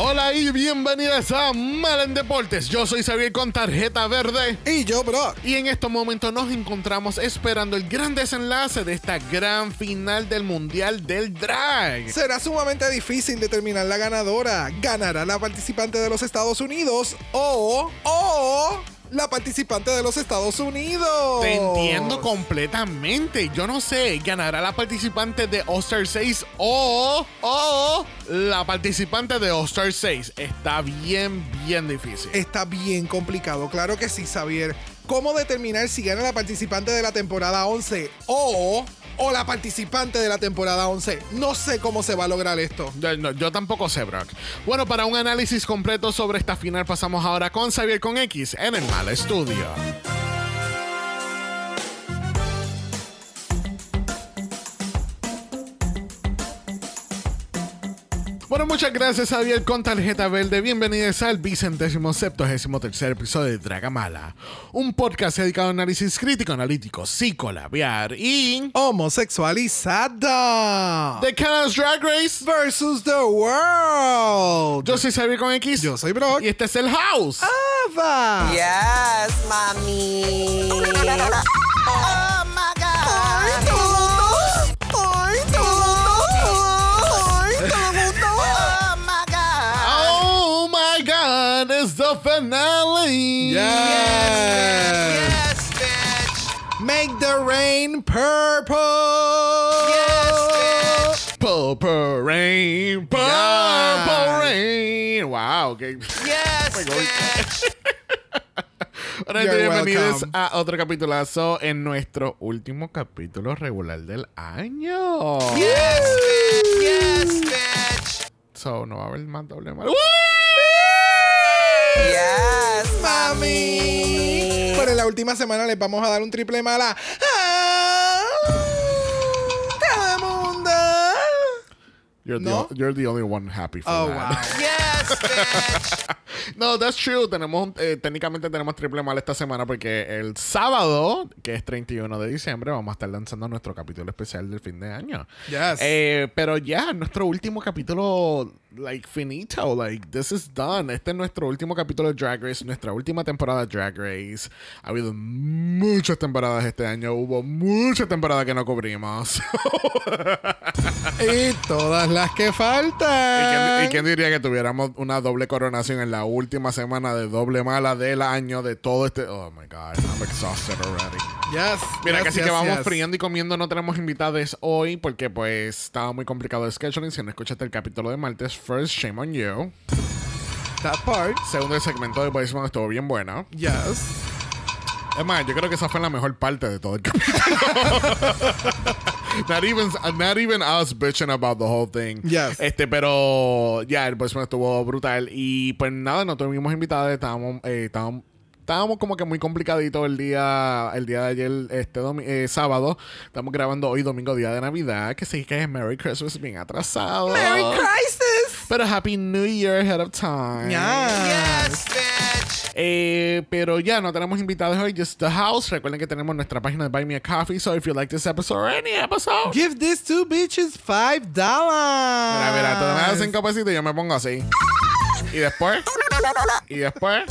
Hola y bienvenidas a Mal en Deportes. Yo soy Xavier con tarjeta verde. Y yo, bro. Y en estos momentos nos encontramos esperando el gran desenlace de esta gran final del Mundial del Drag. Será sumamente difícil determinar la ganadora. ¿Ganará la participante de los Estados Unidos o... o la participante de los Estados Unidos. Te entiendo completamente. Yo no sé, ganará la participante de All-Star 6 o, o la participante de All-Star 6. Está bien, bien difícil. Está bien complicado, claro que sí, Xavier. ¿Cómo determinar si gana la participante de la temporada 11 o o la participante de la temporada 11. No sé cómo se va a lograr esto. Yo, tampoco sé, Brock. Bueno, para un análisis completo sobre esta final pasamos ahora con Xavier con X en el Mal Estudio. Bueno, muchas gracias, Javier, con tarjeta verde. Bienvenidos al vicentésimo septuagésimo tercer episodio de Dragamala, un podcast dedicado a análisis crítico, analítico, psicolabiar y homosexualizado. The Canada's Drag Race versus the World. Yo soy Xavier con X. Yo soy Brock. Y este es el House. Ava. Yes, mami. oh my God. The finale. Yes. Yes, bitch. Make the rain purple. Yes, bitch. Purple rain, purple yes. rain. Wow. Okay. Yes, bitch. Hola, bienvenidos a otro capitulazo en nuestro último capítulo regular del año. Yes, bitch. Yes, bitch. So, no va a haber más doble mal. Yes, mami. Pero en la última semana les vamos a dar un triple mala. ¡Ah! ¡Todo mundo! You're, the, you're the only one happy for oh, that. Wow. yes, bitch. no, that's true. Tenemos, eh, técnicamente tenemos triple mal esta semana porque el sábado, que es 31 de diciembre, vamos a estar lanzando nuestro capítulo especial del fin de año. Yes. Eh, pero ya, nuestro último capítulo like finito, like this is done. Este es nuestro último capítulo de Drag Race, nuestra última temporada de Drag Race. Ha habido muchas temporadas este año, hubo muchas temporadas que no cubrimos. y todas las que faltan. ¿Y quién, diría que tuviéramos una doble coronación en la última semana de doble mala del año de todo este? Oh my god, I'm exhausted already. Yes. Mira, casi que vamos friendo y comiendo. No tenemos invitados hoy porque pues estaba muy complicado el scheduling. Si no escuchaste el capítulo de martes, first, shame on you. That part. Segundo, el segmento de Voicemail estuvo bien bueno. Yes. Es más, yo creo que esa fue la mejor parte de todo el capítulo. not even not even us bitching about the whole thing. Yes. Este, pero ya, el voicemail estuvo brutal. Y pues nada, no tuvimos invitados, estábamos, eh, estábamos estábamos como que muy complicadito el día el día de ayer este eh, sábado. Estamos grabando hoy domingo día de navidad que sí que es Merry Christmas bien atrasado. Merry Christmas pero Happy New Year ahead of time. Yes bitch. Eh, pero ya no tenemos invitados hoy just the house. Recuerden que tenemos nuestra página de Buy Me a Coffee so if you like this episode or any episode. Give these two bitches five dollars. Mira mira tú me das cinco pesitos y yo me pongo así. Y después y después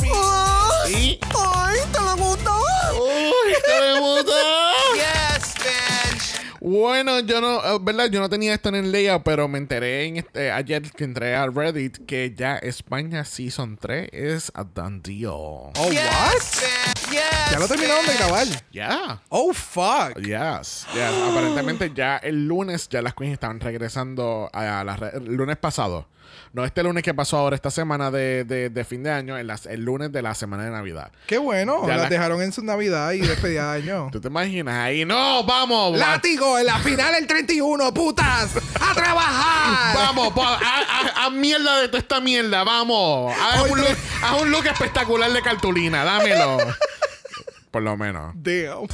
y ¡Ay, gustó! ¡Uy, gustó! yes, bitch. Bueno, yo no, eh, ¿verdad? Yo no tenía esto en el layout, pero me enteré en este, ayer que entré a Reddit que ya España Season 3 es a done deal. Oh, what? Yes, ya lo terminaron de grabar. Ya. Yeah. Oh, fuck. Yes. yes. Aparentemente ya el lunes ya las queens estaban regresando a la el lunes pasado no este lunes que pasó ahora, esta semana de, de, fin de año, el, el, lunes de la semana de Navidad. Qué bueno. las dejaron en su Navidad y despedida de año. ¿Tú te imaginas ahí? ¡No! ¡Vamos! ¡Látigo! En la final el 31, putas. ¡A trabajar! ¡Vamos! a, mierda de toda esta mierda! ¡Vamos! Haz un, look, un look espectacular de cartulina. Dámelo. Por lo menos. Damn.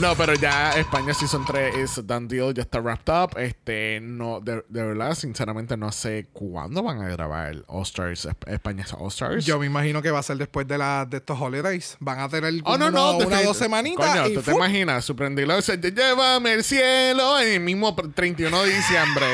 No, pero ya España Season 3 es done deal, ya está wrapped up. Este, no, de, de verdad, sinceramente, no sé cuándo van a grabar All Stars, Esp- España All Stars. Yo me imagino que va a ser después de, la, de estos holidays. Van a tener Oh, no, no, una dos semanitas. Coño, y ¿tú te imaginas? Sorprendido. Se llévame el cielo en el mismo 31 de diciembre.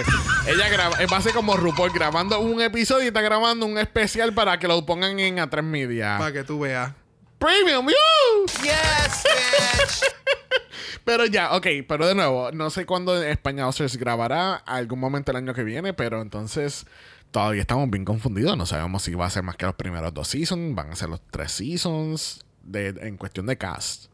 Ella graba, va a ser como RuPaul grabando un episodio y está grabando un especial para que lo pongan en A3 Media. Para que tú veas. Premium, ¡Woo! Yes, bitch. Pero ya, ok, pero de nuevo, no sé cuándo España Oscars grabará, algún momento el año que viene, pero entonces todavía estamos bien confundidos. No sabemos si va a ser más que los primeros dos seasons, van a ser los tres seasons de, en cuestión de cast.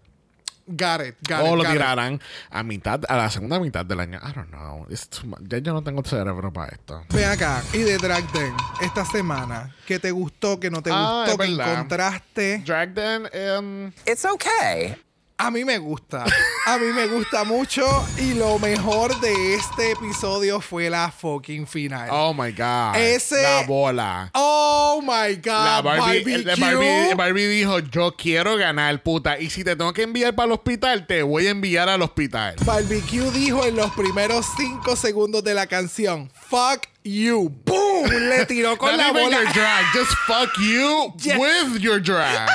Got it, got o it, lo got it. tirarán a mitad, a la segunda mitad del año. I don't know. It's too mu- ya yo no tengo cerebro para esto. Ven acá, y de Drag Den, esta semana, ¿qué te gustó, qué no te Ah, gustó, qué encontraste? Drag Den, um, It's okay. A mí me gusta, a mí me gusta mucho y lo mejor de este episodio fue la fucking final. oh my god. Ese- La bola. Oh my God, La Barbie, el barbecue. Barbie, Barbie dijo, yo quiero ganar, puta. Y si te tengo que enviar para el hospital, te voy a enviar al hospital. Barbecue dijo en los primeros cinco segundos de la canción, fuck you. ¡Boom! Le tiró con Not la bola. your drag, just fuck you with your drag.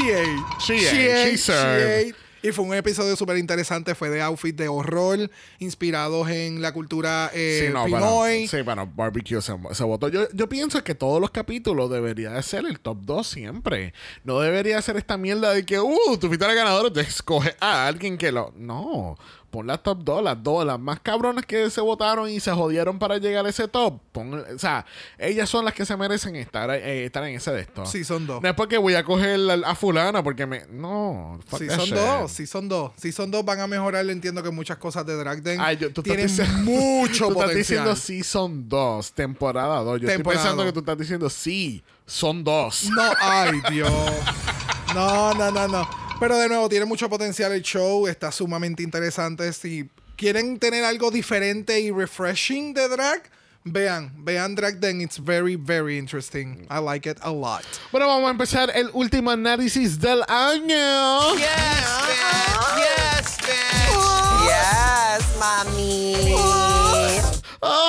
She ate. She ate. She served. ate. Y fue un episodio súper interesante. Fue de outfit de horror, inspirados en la cultura eh, sí, no, bueno, sí, bueno, barbecue se, se votó. Yo, yo pienso que todos los capítulos debería de ser el top 2 siempre. No debería ser esta mierda de que, uh, tú fuiste la ganadora, te escoge a alguien que lo. No. Pon las top 2, las dos, las más cabronas que se votaron y se jodieron para llegar a ese top. Pon, o sea, ellas son las que se merecen estar, eh, estar en ese de esto. Sí, son dos. No es porque voy a coger a, a fulana porque me. No. fuck Sí, that son shit. dos, sí son dos. Si son dos, van a mejorar. Entiendo que muchas cosas de Drag Den Ay, yo- tú estás tienen diciendo- mucho tú estás potencial. diciendo Season 2, temporada 2. Yo Temporada estoy pensando dos. que tú estás diciendo sí, son dos. No, ay, Dios. No, no, no, no. Pero de nuevo, tiene mucho potencial el show. Está sumamente interesante. Si quieren tener algo diferente y refreshing de drag, vean, vean Drag Den. It's very, very interesting. I like it a lot. Bueno, vamos a empezar el último análisis del año. Yes, bitch. Yes, bitch. Yes, mommy. Ah,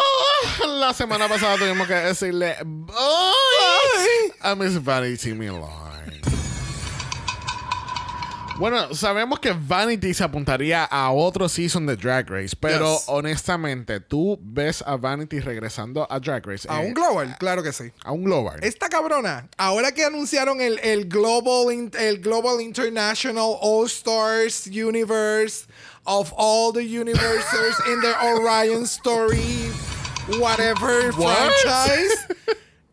la semana pasada tuvimos que decirle bye a Miss Vanity Milan. Bueno, sabemos que Vanity se apuntaría a otro season de Drag Race, pero Yes. honestamente, ¿tú ves a Vanity regresando a Drag Race? A Eh, un global, claro que sí. A un global. Esta cabrona, ahora que anunciaron el, el Global el Global International All Stars Universe of all the universes in the Orion Story, whatever What? franchise,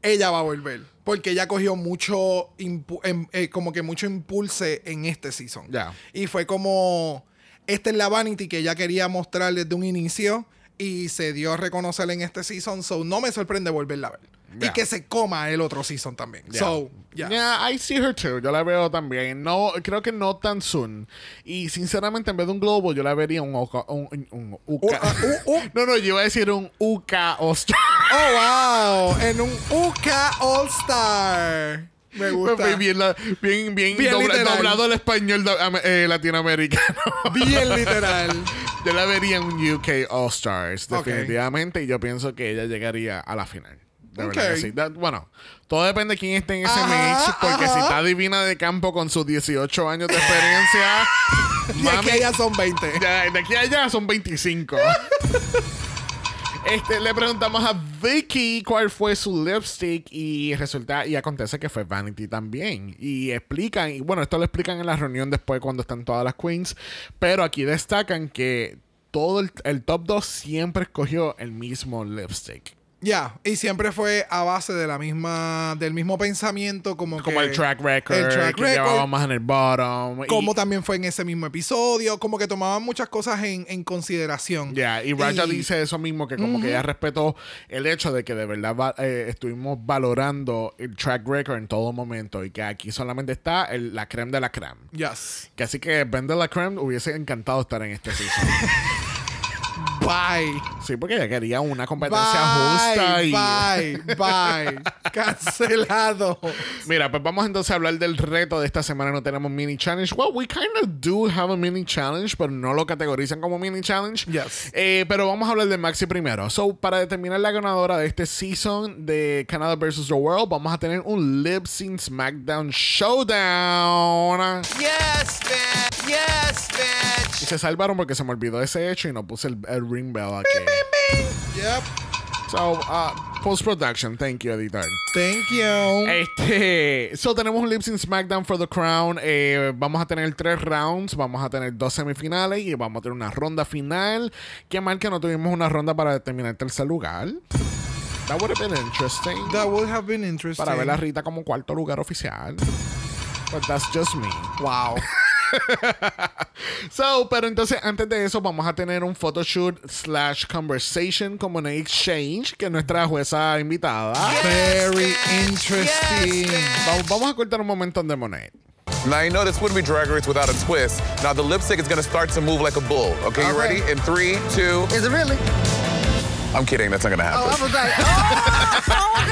ella va a volver. Porque ella cogió mucho, em- eh, como que mucho impulse en este season. Y fue como, esta es la Vanity que ella quería mostrar desde un inicio y se dio a reconocer en este season. So no me sorprende volverla a ver. Y Ya. que se coma el otro season también. Yeah. So, yeah. Yeah, I see her too. Yo la veo también. No, creo que no tan soon. Y sinceramente, en vez de un globo, yo la vería un Oka- un, un, un Uka. Uh, uh, uh, no, no, yo iba a decir un Uka All-Star. Oh, wow. En un UK All Star. Me gusta. bien, bien, bien, Bien dobla- literal. doblado al español eh, latinoamericano. Bien literal. yo la vería en un UK All Stars, definitivamente. Y yo pienso que ella llegaría a la final. De verdad Ok. que sí. That- bueno, todo depende de quién esté en ese Ajá, mix. Porque ajá. si está divina de campo con sus 18 años de experiencia. Y aquí ellas son 20. Ya, de aquí a allá son 25. Este, le preguntamos a Vicky cuál fue su lipstick y resulta y acontece que fue Vanity también. Y explican, y bueno, esto lo explican en la reunión después cuando están todas las queens, pero aquí destacan que todo el, el top 2 siempre escogió el mismo lipstick. Ya, y siempre fue a base de la misma, del mismo pensamiento como, Como que- el track record, el track que record, llevaba más en el bottom. y- como también fue en ese mismo episodio, como que tomaban muchas cosas en, en consideración. Ya, y Raja Y- dice eso mismo, que como que ella respetó el hecho de que de verdad va- eh, estuvimos valorando el track record en todo momento y que aquí solamente está el- la creme de la creme. Yes. Que así que Ben de la creme hubiese encantado estar en este season. Bye. Sí, porque ella quería una competencia Bye, justa y. bye, bye. Cancelado. Mira, pues vamos entonces a hablar del reto de esta semana. No tenemos mini challenge. Well, we kind of do have a mini challenge, pero no lo categorizan como mini challenge. Yes. Eh, pero vamos a hablar de Maxi primero. So, para determinar la ganadora de este season de Canada vs. The World, vamos a tener un Lip Sync SmackDown Showdown. Yes, bitch. Yes, bitch. Y se salvaron porque se me olvidó ese hecho y no puse el, el ring bell aquí. Yep. So, uh, post production. Thank you, editor. Thank you. Este, so tenemos un lip sync SmackDown for the Crown. Eh, vamos a tener tres rounds, vamos a tener dos semifinales y vamos a tener una ronda final. Qué mal que no tuvimos una ronda para determinar el tercer lugar. That would have been interesting. That would have been interesting. Para ver a Rita como cuarto lugar oficial. But that's just me. Wow. So, pero entonces antes de eso vamos a tener un photoshoot slash conversation como en exchange que es nuestra jueza invitada. Very interesting. Vamos, vamos a cortar un momento de Monet. Now you know this wouldn't be Drag Race without a twist. Now the lipstick is gonna start to move like a bull. Okay, you ready? In three, two. Is it really? I'm kidding. That's not gonna Oh, happen. I was like, oh, oh.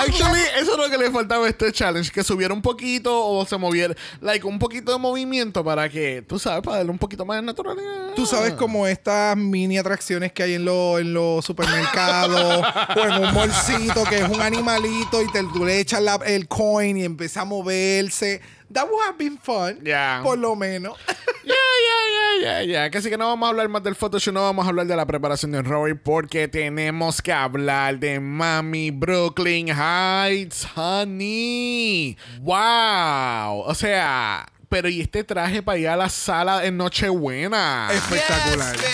Actually, eso es lo que le faltaba a este challenge, que subiera un poquito o se moviera, like un poquito de movimiento para que, tú sabes, para darle un poquito más de naturalidad. Tú sabes como estas mini atracciones que hay en los en los supermercados o en un bolsito que es un animalito y te, tú le echas el coin y empieza a moverse. That would have been fun. Yeah. Por lo menos. Ya, ya, ya, ya, ya. Que así que no vamos a hablar más del photoshoot, no vamos a hablar de la preparación de Rory porque tenemos que hablar de Mami Brooklyn Heights, honey. Wow. O sea, pero ¿y este traje para ir a la sala en Nochebuena? Espectacular. Yes,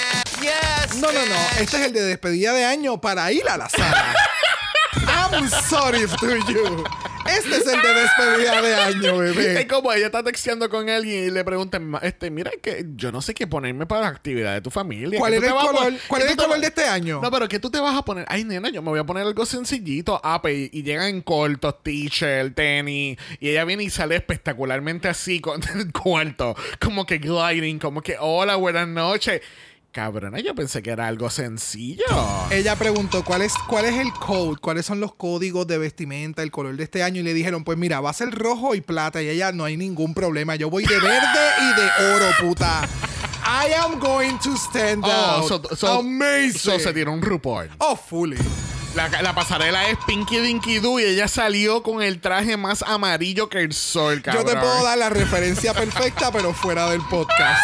bitch. Yes, No, no, no. Este es el de despedida de año para ir a la sala. I'm sorry to you. Este es el de despedida de año, Es bebé. como ella está texteando con alguien y le preguntan, "Ma- este, mira que yo no sé qué ponerme para la actividad de tu familia. ¿Cuál ¿Qué era tú el color? ¿Cuál era el color de este año? No, pero ¿qué tú te vas a poner? Ay, nena, yo me voy a poner algo sencillito. Ah, pues, y llegan en cortos, t-shirt, tenis. Y ella viene y sale espectacularmente así con el cuarto. Como que gliding, como que, hola, buenas noches. Cabrona, yo pensé que era algo sencillo. Ella preguntó cuál es, cuál es el code, cuáles son los códigos de vestimenta, el color de este año. Y le dijeron, pues mira, va a ser rojo y plata. Y ella, no hay ningún problema. Yo voy de verde y de oro, puta. I am going to stand Oh, out. so, so- Amazing. so se tiró un RuPaul. oh, fully. La, la pasarela es Pinky Dinky Doo y ella salió con el traje más amarillo que el sol, cabrón. Yo te puedo dar la referencia perfecta, pero fuera del podcast.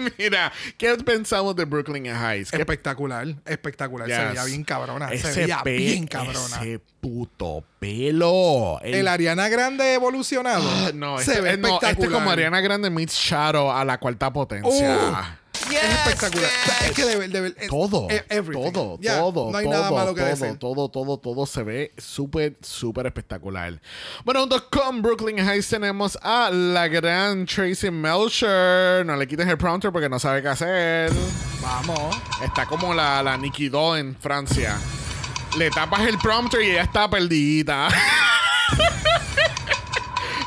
Mira, ¿qué pensamos de Brooklyn Heights? ¿Qué Espectacular, espectacular. Se Yes. veía bien cabrona. Se Ese veía pe- bien cabrona. Ese puto pelo. El Ariana Grande evolucionado. Ah, no, se este, ve eh, no, espectacular. este es como Ariana Grande meets Shadow a la cuarta potencia. Uh. Yes, Es espectacular. O sea, es que de, ver- de ver- es- todo, e- everything. todo, todo, No hay todo, nada malo que todo, decir. todo, todo, todo se ve súper, súper espectacular. Bueno, junto con Brooklyn Heights tenemos a la gran Tracy Melcher. No le quites el prompter porque no sabe qué hacer. Vamos. Está como la, la Nikki en Francia. Le tapas el prompter y ella está perdida.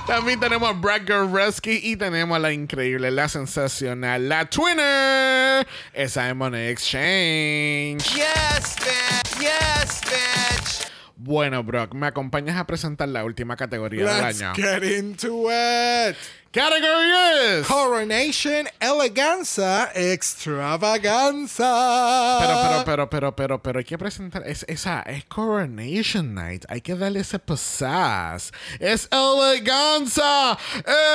También tenemos a Brad Goreski y tenemos a la increíble, la sensacional, la Twinner. Esa es Money Exchange. Yes, bitch. Yes, bitch. Bueno, Brock, ¿me acompañas a presentar la última categoría Let's del año? get into it. Category is... Coronation Eleganza Extravaganza. Pero, pero, pero, pero, pero, pero hay que presentar. Es, esa es Coronation Night. Hay que darle ese pizzazz. Es eleganza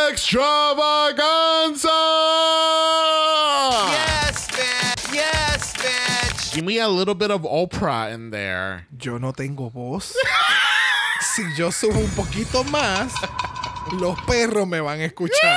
extravaganza. Yes, bitch. Yes, bitch. Give me a little bit of Oprah in there. Yo no tengo voz. si yo subo un poquito más, los perros me van a escuchar.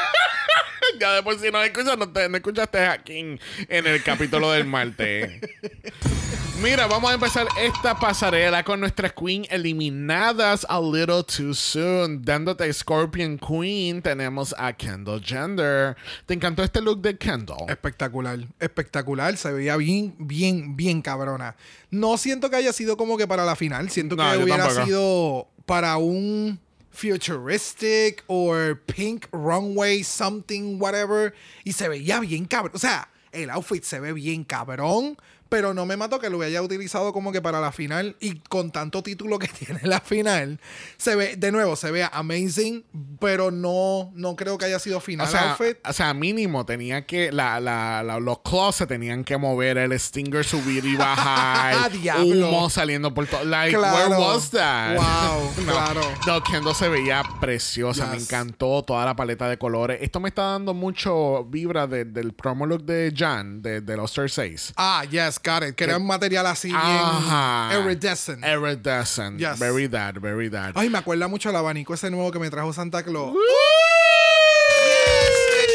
ya después si no escuchas, no, te, no escuchaste a King en el capítulo del martes. Mira, vamos a empezar esta pasarela con nuestras queen eliminadas a little too soon. Dándote Scorpion Queen, tenemos a Kendall Gender. ¿Te encantó este look de Kendall? Espectacular, espectacular. Se veía bien, bien, bien cabrona. No siento que haya sido como que para la final. Siento No, que hubiera tampoco. sido para un futuristic or pink runway, something, whatever. Y se veía bien cabrón. O sea, el outfit se ve bien cabrón. Pero no me mato que lo haya utilizado como que para la final. Y con tanto título que tiene la final, se ve, de nuevo, se ve amazing. Pero no, no creo que haya sido final O sea, outfit. o sea, mínimo tenía que la, la, la- los claws se tenían que mover, el stinger subir y bajar, Diablo. humo saliendo por todo. Like, Claro. where was that? Wow, no, claro. No, Kendo se veía preciosa, me encantó toda la paleta de colores. Esto me está dando mucho vibra de- del promo look de Jan, de, de los Star 6. Ah, yes, got it. Que era un material así Ajá. bien iridescent. Iridescent. Yes. Very that, very that. Ay, me acuerda mucho el abanico ese nuevo que me trajo Santa Claus.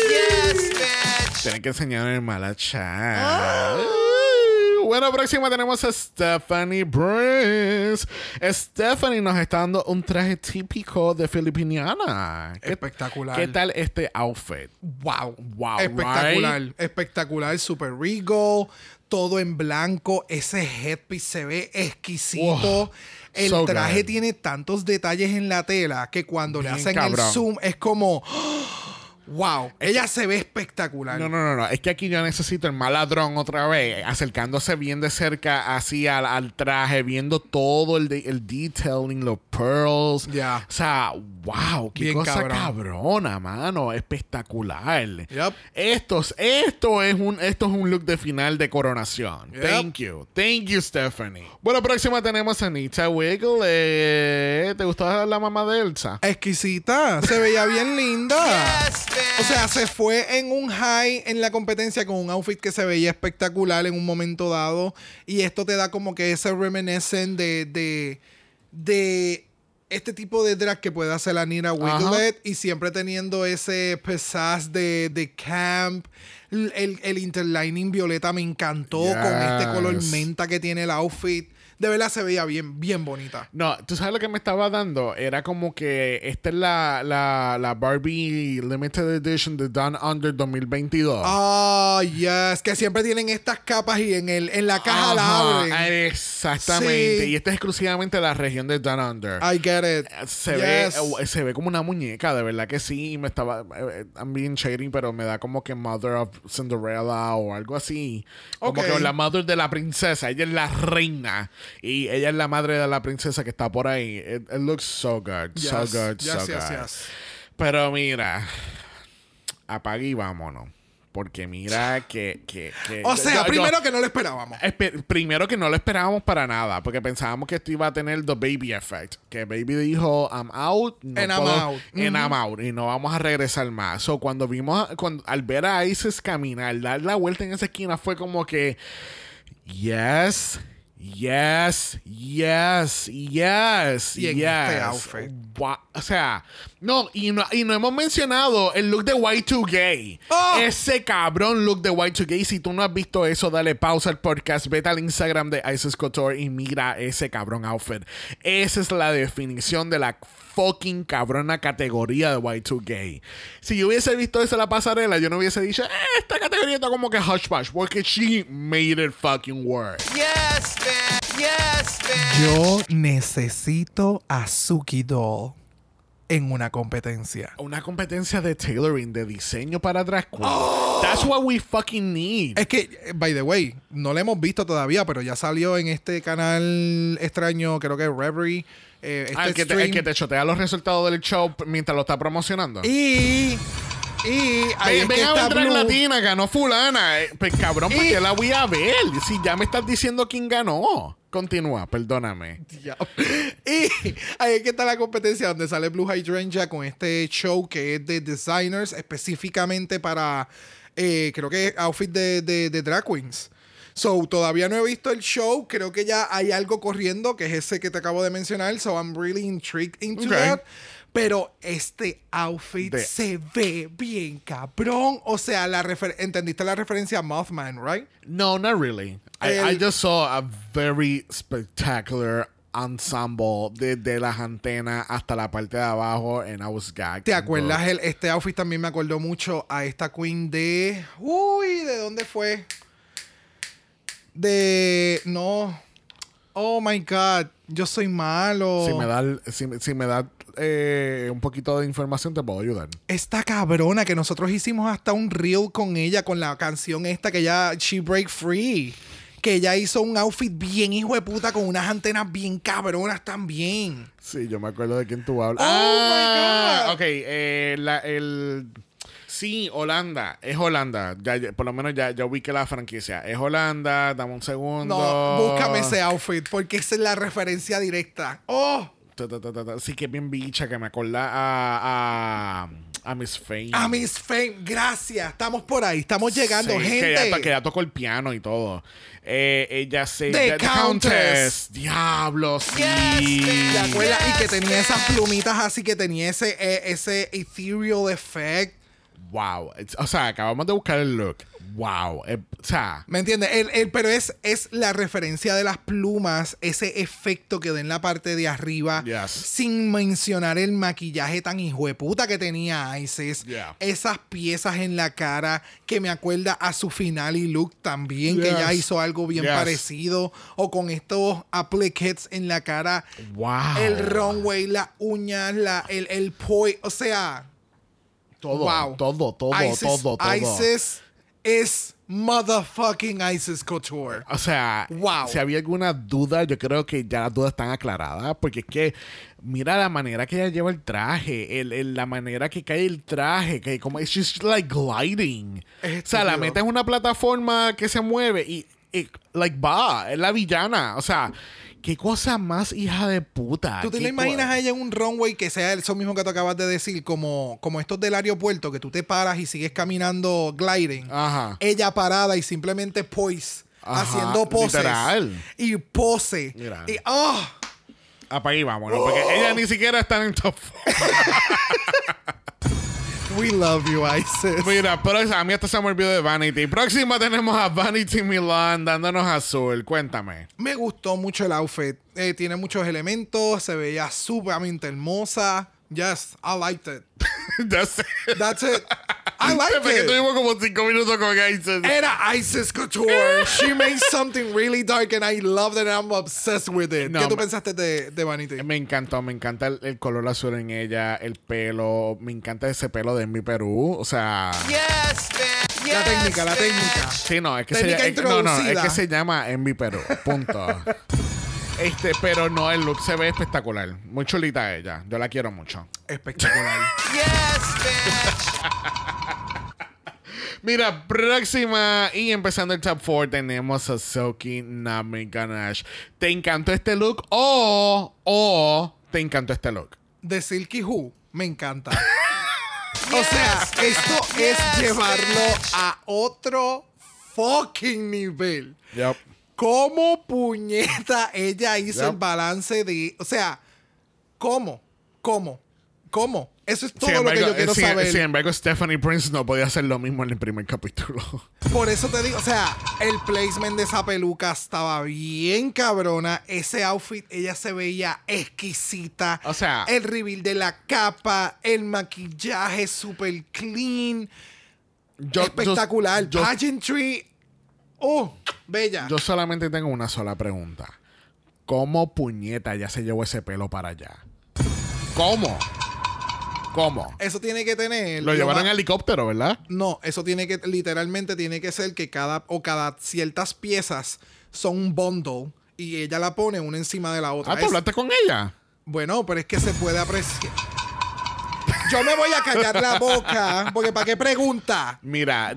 Yes, bitch. Tienen que enseñar el mala chat. Ah. Bueno, próxima tenemos a Stephanie Prince. Stephanie nos está dando un traje típico de filipiniana. ¿Qué- Espectacular. ¿Qué tal este outfit? Wow. Wow, Espectacular. right? Espectacular. Super regal. Todo en blanco. Ese headpiece se ve exquisito. Wow. El So traje good. tiene tantos detalles en la tela que cuando le hacen cabrón. el zoom es como. Wow. Ella se ve espectacular. No, no, no, no. Es que aquí yo necesito el maladrón otra vez, acercándose bien de cerca así al, al traje, viendo todo el, de- el detailing, los pearls. Ya. O sea, wow, qué Bien cosa cabrón. cabrona, mano. Espectacular. Yep. Estos, esto es un, esto es un look de final de coronación. Yep. Thank you. Thank you, Stephanie. Bueno, próxima tenemos a Anita Wiggle. ¿Te gustó la mamá de Elsa? Exquisita. Se veía bien linda. Yes. O sea, se fue en un high en la competencia con un outfit que se veía espectacular en un momento dado. Y esto te da como que ese reminiscent de, de, de este tipo de drag que puede hacer la Nina Wiglet y siempre teniendo ese pesaz de, de camp. El, el interlining violeta me encantó con este color menta que tiene el outfit. De verdad se veía bien, bien bonita. No, tú sabes lo que me estaba dando. Era como que esta es la, la, la Barbie Limited Edition de Down Under 2022. Ah, yes. Que siempre tienen estas capas y en, el, en la caja la abren. Exactamente. Sí. Y esta es exclusivamente la región de Down Under. I get it. se Yes. ve eh, se ve como una muñeca, de verdad que sí. Me estaba. eh, I'm being shady, pero me da como que Mother of Cinderella o algo así. Como que la mother de la princesa. Ella es la reina. Y ella es la madre de la princesa que está por ahí. It, it looks so good. So Yes. good, Yes, so yes, good. Pero mira, apague y vámonos. Porque mira que. que, que- O sea, yo- yo- primero que no lo esperábamos. Espe- primero que no lo esperábamos para nada, porque pensábamos que esto iba a tener the baby effect. Que baby dijo, I'm out. No And I'm puedo- out. and Ujú. I'm out. Y no vamos a regresar más. So, cuando vimos, cuando, al ver a Isis caminar, dar la vuelta en esa esquina fue como que, yes. Yes, yes, yes, Y en yes. este outfit. Gua- O sea, no y, no, y no hemos mencionado el look de Y2K. ¡Oh! Ese cabrón look de Y2K. Si tú no has visto eso, dale pausa al podcast, vete al Instagram de Isis Couture y mira ese cabrón outfit. Esa es la definición de la fucking cabrona categoría de Y2K. Si yo hubiese visto eso en la pasarela, yo no hubiese dicho, "Eh, esta categoría está como que hush push, porque she made it fucking work. Yes. Yes. Yo necesito a Suki Doll en una competencia. Una competencia de tailoring, de diseño para drag queen. That's what we fucking need. Es que, by the way, no la hemos visto todavía, pero ya salió en este canal extraño, creo que es Reverie. eh, este Ah, el, que te, stream. el que te chotea los resultados del show mientras lo está promocionando. Y. Y. Ahí Ven, a Blue. Latina, ganó fulana. Eh, Pues cabrón, ¿por qué la voy a ver? Si ya me estás diciendo quién ganó. Continúa, perdóname. Y ahí es que está la competencia donde sale Blue Hydrangea con este show que es de designers específicamente para, eh, creo que es outfit de, de, de drag queens. So, todavía no he visto el show. Creo que ya hay algo corriendo, que es ese que te acabo de mencionar. So, I'm really intrigued into that. Pero este outfit De- se ve bien cabrón. O sea, la refer- entendiste la referencia a Mothman, right? No, not really. I, El- I just saw a very spectacular ensemble desde las antenas hasta la parte de abajo and I was gagged. ¿Te acuerdas? El, este outfit también me acordó mucho a esta queen de. Uy, ¿de dónde fue? De. No. Oh my God. Yo soy malo. Si me da, si me da eh, un poquito de información, te puedo ayudar. Esta cabrona que nosotros hicimos hasta un reel con ella, con la canción esta que ya, She Break Free. Que ella hizo un outfit bien hijo de puta con unas antenas bien cabronas también. Sí, yo me acuerdo de quién tú hablas. Oh, ah, my God. Ok, eh, la- el. Sí, Holanda. Es Holanda. Ya, ya- por lo menos ya, ya ubiqué la franquicia. Es Holanda. Dame un segundo. No, búscame ese outfit porque esa es la referencia directa. ¡Oh! Ta, ta, ta, ta, ta. Sí, que es bien bicha, que me acorda a, a, a Miss Fame. A Miss Fame, gracias. Estamos por ahí, estamos llegando, Sí, gente. Que ya, que ya tocó el piano y todo. Eh, ella se. The Countess. Diablo, sí. ¿Te acuerdas? Y que tenía esas plumitas así que tenía ese, eh, ese ethereal effect. Wow. It's- O sea, acabamos de buscar el look. Wow. Eh, o sea. ¿Me entiendes? El- el- pero es, es la referencia de las plumas, ese efecto que da en la parte de arriba, Yes. sin mencionar el maquillaje tan hijueputa que tenía Isis. Yeah. Esas piezas en la cara que me acuerda a su final y look también, que ya hizo algo bien Yes. parecido. O con estos appliques en la cara. Wow. El runway, las uñas, la, el, el poi, o sea, Todo. wow. Todo, todo, Isis, todo, todo. Isis es motherfucking Isis Couture. O sea, Wow. si había alguna duda, yo creo que ya las dudas están aclaradas. Porque es que, mira la manera que ella lleva el traje, el, el- la manera que cae el traje, que como es just like gliding. Es o sea, la meta en una plataforma que se mueve y, y, like va, es la villana. O sea, qué cosa más hija de puta. ¿Tú te la imaginas a ella en un runway que sea eso mismo que tú acabas de decir, como, como estos del aeropuerto, que tú te paras y sigues caminando gliding? Ajá. Ella parada y simplemente poise, Ajá, haciendo poses. literal. Y pose. Mira. Y, oh, Ah, para ahí vámonos, porque ella ni siquiera está en top. we love you, Isis. Mira, pero a mí hasta se me olvidó de Vanity. Próxima tenemos a Vanity Milan dándonos azul. Cuéntame. Me gustó mucho el outfit. Eh, tiene muchos elementos, se veía sumamente hermosa. Yes, I liked it. ya sé. That's it. I it. tuvimos como cinco minutos con Isis. Era Isis Couture. She made something really dark and I loved it and I'm obsessed with it. No, ¿Qué tú pensaste de, de Vanity? Me encantó, me encanta el, el color azul en ella, el pelo, me encanta ese pelo de mi Perú, o sea, Yes. La Yes, técnica, la bitch. técnica. sí, no, es que Técnica se, es- no, no, es que se llama en mi Perú, punto. este, pero no, el look se ve espectacular, muy chulita ella, yo la quiero mucho. Espectacular. Yes, bitch. Mira, próxima y empezando el top 4 tenemos a Silky Nami Ganache. ¿Te encantó este look o, o te encantó este look? de Silky Who me encanta. o sea, esto es llevarlo a otro fucking nivel. Yep. ¿Cómo puñeta ella hizo Yep. el balance de. O sea, ¿cómo? ¿Cómo? ¿Cómo? Eso es todo Sin lo que yo quiero sin- saber. sin embargo, Stephanie Prince no podía hacer lo mismo en el primer capítulo. Por eso te digo, o sea, el placement de esa peluca estaba bien cabrona. Ese outfit, ella se veía exquisita. O sea- el reveal de la capa, el maquillaje super clean. Yo- espectacular. yo- Pageantry. Oh, bella. Yo solamente tengo una sola pregunta. ¿Cómo puñeta ya se llevó ese pelo para allá? ¿Cómo? ¿Cómo? eso tiene que tener. Lo llevaron en helicóptero, ¿verdad? No, eso tiene que, literalmente tiene que ser que cada, o cada ciertas piezas son un bundle y ella la pone una encima de la otra. Ah, ¿tú hablaste con ella? Bueno, pero es que se puede apreciar. Yo me voy a callar la boca, porque ¿para qué pregunta? Mira,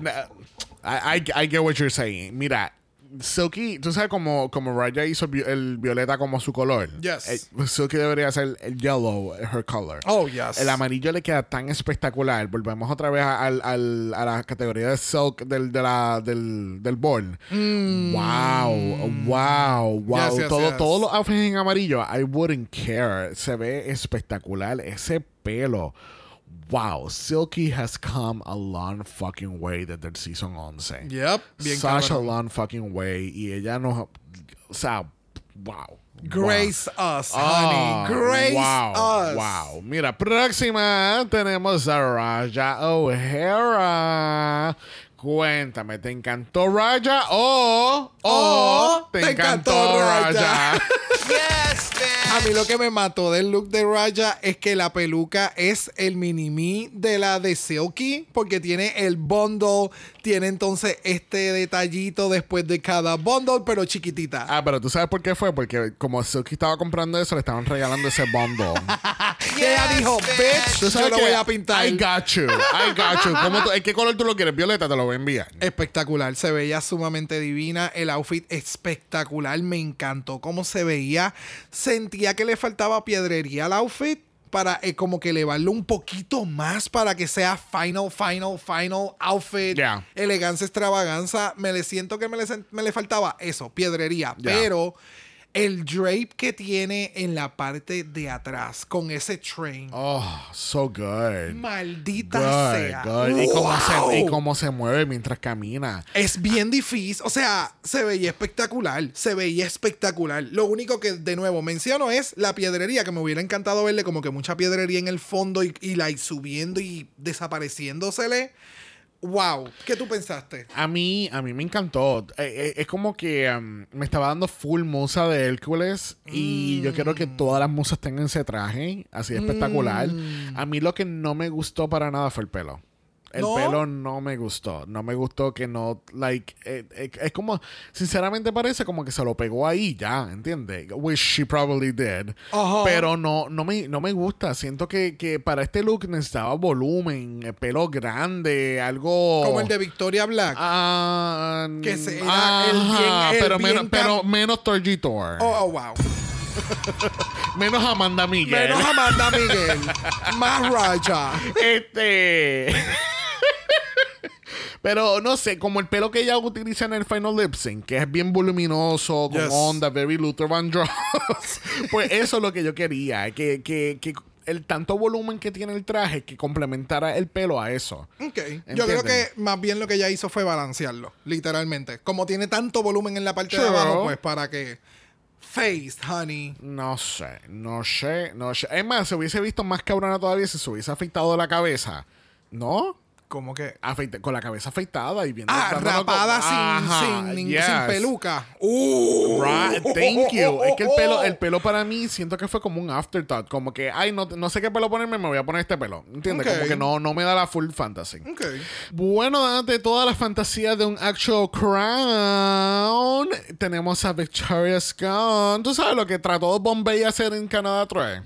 I, I, I get what you're saying. Mira, Silky, tú sabes como, como Raya hizo el violeta como su color. Yes. Eh, Silky debería ser el yellow, her color. Oh, yes. El amarillo le queda tan espectacular. Volvemos otra vez a, al- al- a la categoría de silk del, de la, del, del ball. Wow, wow, wow. Mm. Yes, yes, Todo, yes. Todos los outfits en amarillo, I wouldn't care. Se ve espectacular. Ese pelo. Wow, Silky has come a long fucking way desde el season 11. Yep, bien Such a cabrón. long fucking way. Y ella nos. O sea, wow. Grace us, Ah, honey. Grace wow, us. Wow. Mira, próxima tenemos a Raja O'Hara. Cuéntame, ¿te encantó Raya o, o O te, te encantó? Raya? Yes, A mí lo que me mató del look de Raya es que la peluca es el mini-me de la de Silky, porque tiene el bundle, tiene entonces este detallito después de cada bundle, pero chiquitita. ah, pero tú sabes por qué fue, porque como Silky estaba comprando eso, le estaban regalando ese bundle. que ella dijo, bitch, Tú yo lo que voy a pintar. I got you, I got you. ¿Cómo tú- ¿En qué color tú lo quieres? Violeta, te lo voy a enviar. Espectacular, se veía sumamente divina, el outfit espectacular, me encantó cómo se veía, sentía que le faltaba piedrería al outfit para eh, como que elevarlo un poquito más para que sea final, final, final outfit, Yeah. elegancia, extravaganza, me le siento que me le, me le faltaba eso, piedrería, Yeah. pero el drape que tiene en la parte de atrás con ese train, Oh, so good. maldita Good, sea. good. Y, cómo ¡Wow! se, y cómo se mueve mientras camina. Es bien difícil, o sea, se veía espectacular, se veía espectacular. Lo único que de nuevo menciono es la piedrería, que me hubiera encantado verle como que mucha piedrería en el fondo y, y like subiendo y desapareciéndosele. Wow, ¿qué tú pensaste? A mí, a mí me encantó. Eh, eh, es como que um, me estaba dando full musa de Hércules y yo quiero que todas las musas tengan ese traje así de espectacular. A mí lo que no me gustó para nada fue el pelo. El ¿No? pelo no me gustó. No me gustó que no, like, eh, eh, es como, sinceramente parece como que se lo pegó ahí ya, ¿entiendes? Which she probably did. Pero no, no, me, no me gusta. Siento que, que para este look necesitaba volumen, eh, pelo grande, algo... Como el de Victoria Black. Ah, Que se- era el bien- el pero, bien menos, pero menos Torgitor. Oh, oh, wow. Menos Amanda Miguel. Menos Amanda Miguel. Más Raja. Este. Pero no sé, como el pelo que ella utiliza en el Final Lip Sync, que es bien voluminoso, con Yes. onda, very Luther Vandross. pues eso es lo que yo quería. Que, que, que el tanto volumen que tiene el traje que complementara el pelo a eso. Ok. Yo creo que más bien lo que ella hizo fue balancearlo, literalmente. Como tiene tanto volumen en la parte de abajo, pues para que. Faced, honey. No sé, no sé, no sé. Es más, se hubiese visto más cabrona todavía si se hubiese afeitado la cabeza. ¿No? Como que. Afeite- con la cabeza afeitada y viendo. Ah, rapada con- sin, sin, yes. sin peluca. Uh. Right, thank you. Es que el pelo, el pelo para mí siento que fue como un afterthought. Como que, ay, no, no sé qué pelo ponerme, me voy a poner este pelo. ¿Entiendes? Ok. Como que no, no me da la full fantasy. Ok. Bueno, ante todas las fantasías de un actual crown, tenemos a Victoria Scone. ¿Tú sabes lo que trató Bombay hacer en Canadá 3?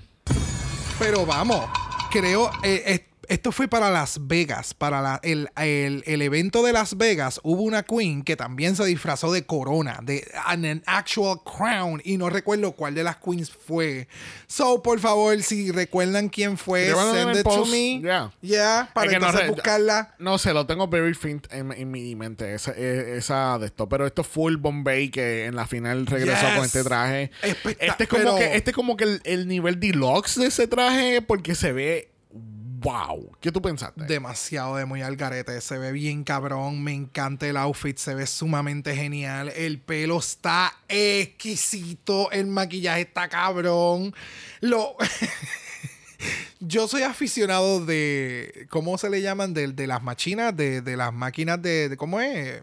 Pero vamos, creo. eh, eh, esto fue para Las Vegas. Para la- el, el- el evento de Las Vegas hubo una queen que también se disfrazó de corona, de an, actual crown. Y no recuerdo cuál de las queens fue. So, por favor, si recuerdan quién fue, send el it to me. yeah. Yeah, para Es que no entonces sé, buscarla. No sé, lo tengo very faint en, en mi mente, esa, eh, esa de esto. Pero esto full Bombay que en la final regresó Yes. con este traje. Espectac- Este es como pero- que, este es como que el, el nivel deluxe de ese traje porque se ve wow. ¿Qué tú pensaste? Demasiado de muy al garete. Se ve bien cabrón. Me encanta el outfit. Se ve sumamente genial. El pelo está exquisito. El maquillaje está cabrón. Lo. Yo soy aficionado de. ¿Cómo se le llaman? De, de las machinas, de, de las máquinas de, de- ¿Cómo es?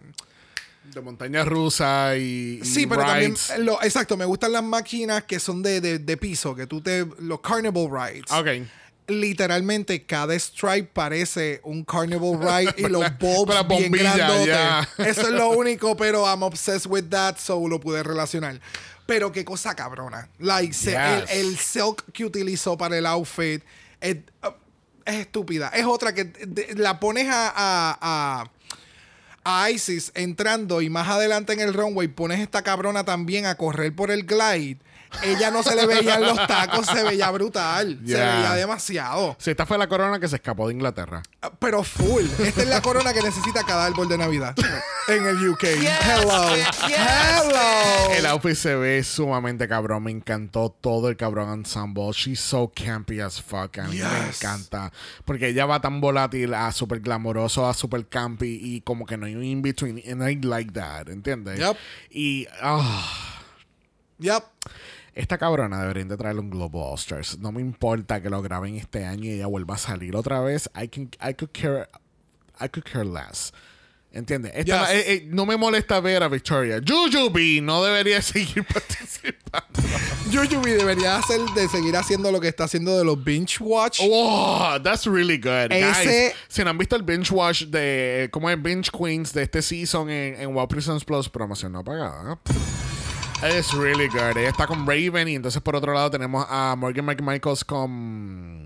De montaña rusa y, y Sí, pero también. lo- exacto, me gustan las máquinas que son de, de- de piso, que tú te. Los Carnival Rides. Ok. Literalmente cada stripe parece un carnival ride y los la bien grandotes. Eso es lo único, pero I'm obsessed with that, so lo pude relacionar. Pero qué cosa cabrona. Like, Yes. el, el silk que utilizó para el outfit es, uh, es estúpida. Es otra que la pones a, a, a- a Isis entrando y más adelante en el runway pones esta cabrona también a correr por el glide. Ella no se le veían los tacos, se veía brutal. Se veía demasiado. Sí, esta fue la corona que se escapó de Inglaterra. Ah, Pero full. Esta es la corona que necesita cada árbol de Navidad en el UK. Hello. Hello. El outfit se ve sumamente cabrón. Me encantó todo el cabrón ensemble. She's so campy as fuck. A mí me encanta. Porque ella va tan volátil a súper glamoroso, a súper campy y como que no hay un in-between. And I like that. ¿Entiendes? Yep. Y... ah, Yep. Esta cabrona deberían de traerle un Global All Stars. No me importa que lo graben este año y ella vuelva a salir otra vez. I, can, I could care... I could care less. ¿Entiendes? Esta- Yes. eh, eh, no me molesta ver a Victoria. Jujubee no debería seguir participando. Yuyubi debería hacer de seguir haciendo lo que está haciendo de los binge watch. Wow, that's really good. Ese- Guys, si no han visto el binge watch de como es Binge Queens de este season en, en Wow Prisons Plus, promoción no pagada. Es really good. Ella está con Raven y entonces por otro lado tenemos a Morgan McMichaels con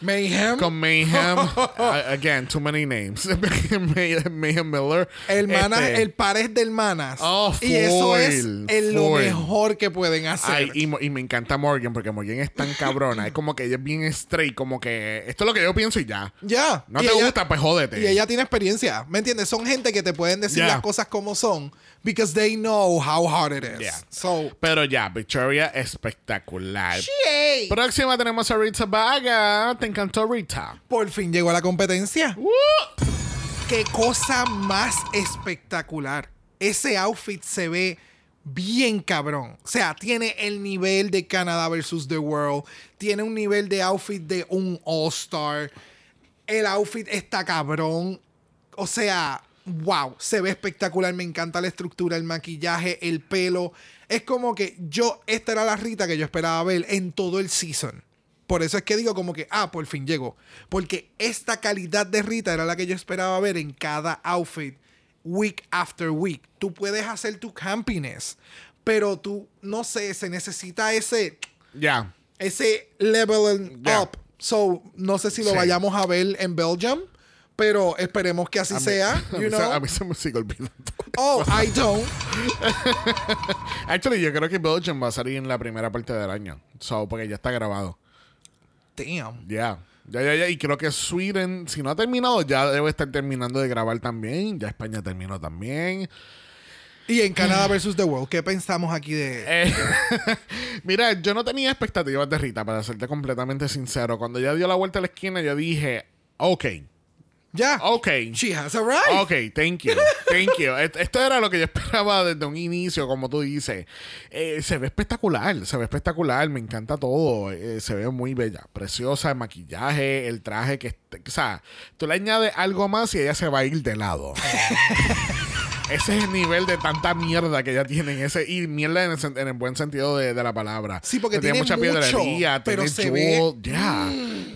Mayhem. con Mayhem. A- again, too many names. May- Mayhem Miller. Hermanas, Este, el pares de hermanas. Oh, y eso es el lo mejor que pueden hacer. Ay, y, y me encanta Morgan porque Morgan es tan cabrona. es como que ella es bien straight, como que esto es lo que yo pienso y ya. ya. No Y te ella- gusta, pues jódete. Y ella tiene experiencia. ¿Me entiendes? Son gente que te pueden decir Yeah. las cosas como son. Because they know how hard it is. Yeah. So. Pero ya, Victoria espectacular. Yay. Próxima tenemos a Rita Vaga. ¿Te encantó Rita? Por fin llegó a la competencia. Qué cosa más espectacular. Ese outfit se ve bien cabrón. O sea, tiene el nivel de Canadá versus The World. Tiene un nivel de outfit de un All-Star. El outfit está cabrón. O sea, wow, se ve espectacular. Me encanta la estructura, el maquillaje, el pelo. Es como que yo, esta era la Rita que yo esperaba ver en todo el season. Por eso es que digo como que, ah, por fin llegó. Porque esta calidad de Rita era la que yo esperaba ver en cada outfit, week after week. Tú puedes hacer tu campiness, pero tú, no sé, se necesita ese, Ya. ese level Yeah. up. So, no sé si lo Sí. vayamos a ver en Belgium, pero esperemos que así A mí- sea. a You mí se- know? a mí se me sigue olvidando. Oh, I don't. Actually, yo creo que Belgium va a salir en la primera parte del año. So, porque ya está grabado. Damn. Ya. Ya, ya, ya. Y creo que Sweden, si no ha terminado, ya debe estar terminando de grabar también. Ya España terminó también. Y en Canadá versus The World, ¿qué pensamos aquí de...? Eh, Mira, yo no tenía expectativas de Rita, para serte completamente sincero. Cuando ella dio la vuelta a la esquina, yo dije, ok, Ya. ok. She has arrived. Ok, thank you, thank you. Et- Esto era lo que yo esperaba desde un inicio, como tú dices. Eh, se ve espectacular, se ve espectacular, me encanta todo. Eh, se ve muy bella, preciosa, el maquillaje, el traje que... O sea, tú le añades algo más y ella se va a ir de lado. Ese es el nivel de tanta mierda que ella tiene en ese. Y mierda en el, en el buen sentido de, de la palabra. Sí, porque Que tiene mucha mucho, piedrería, pero tiene se ve- jewel.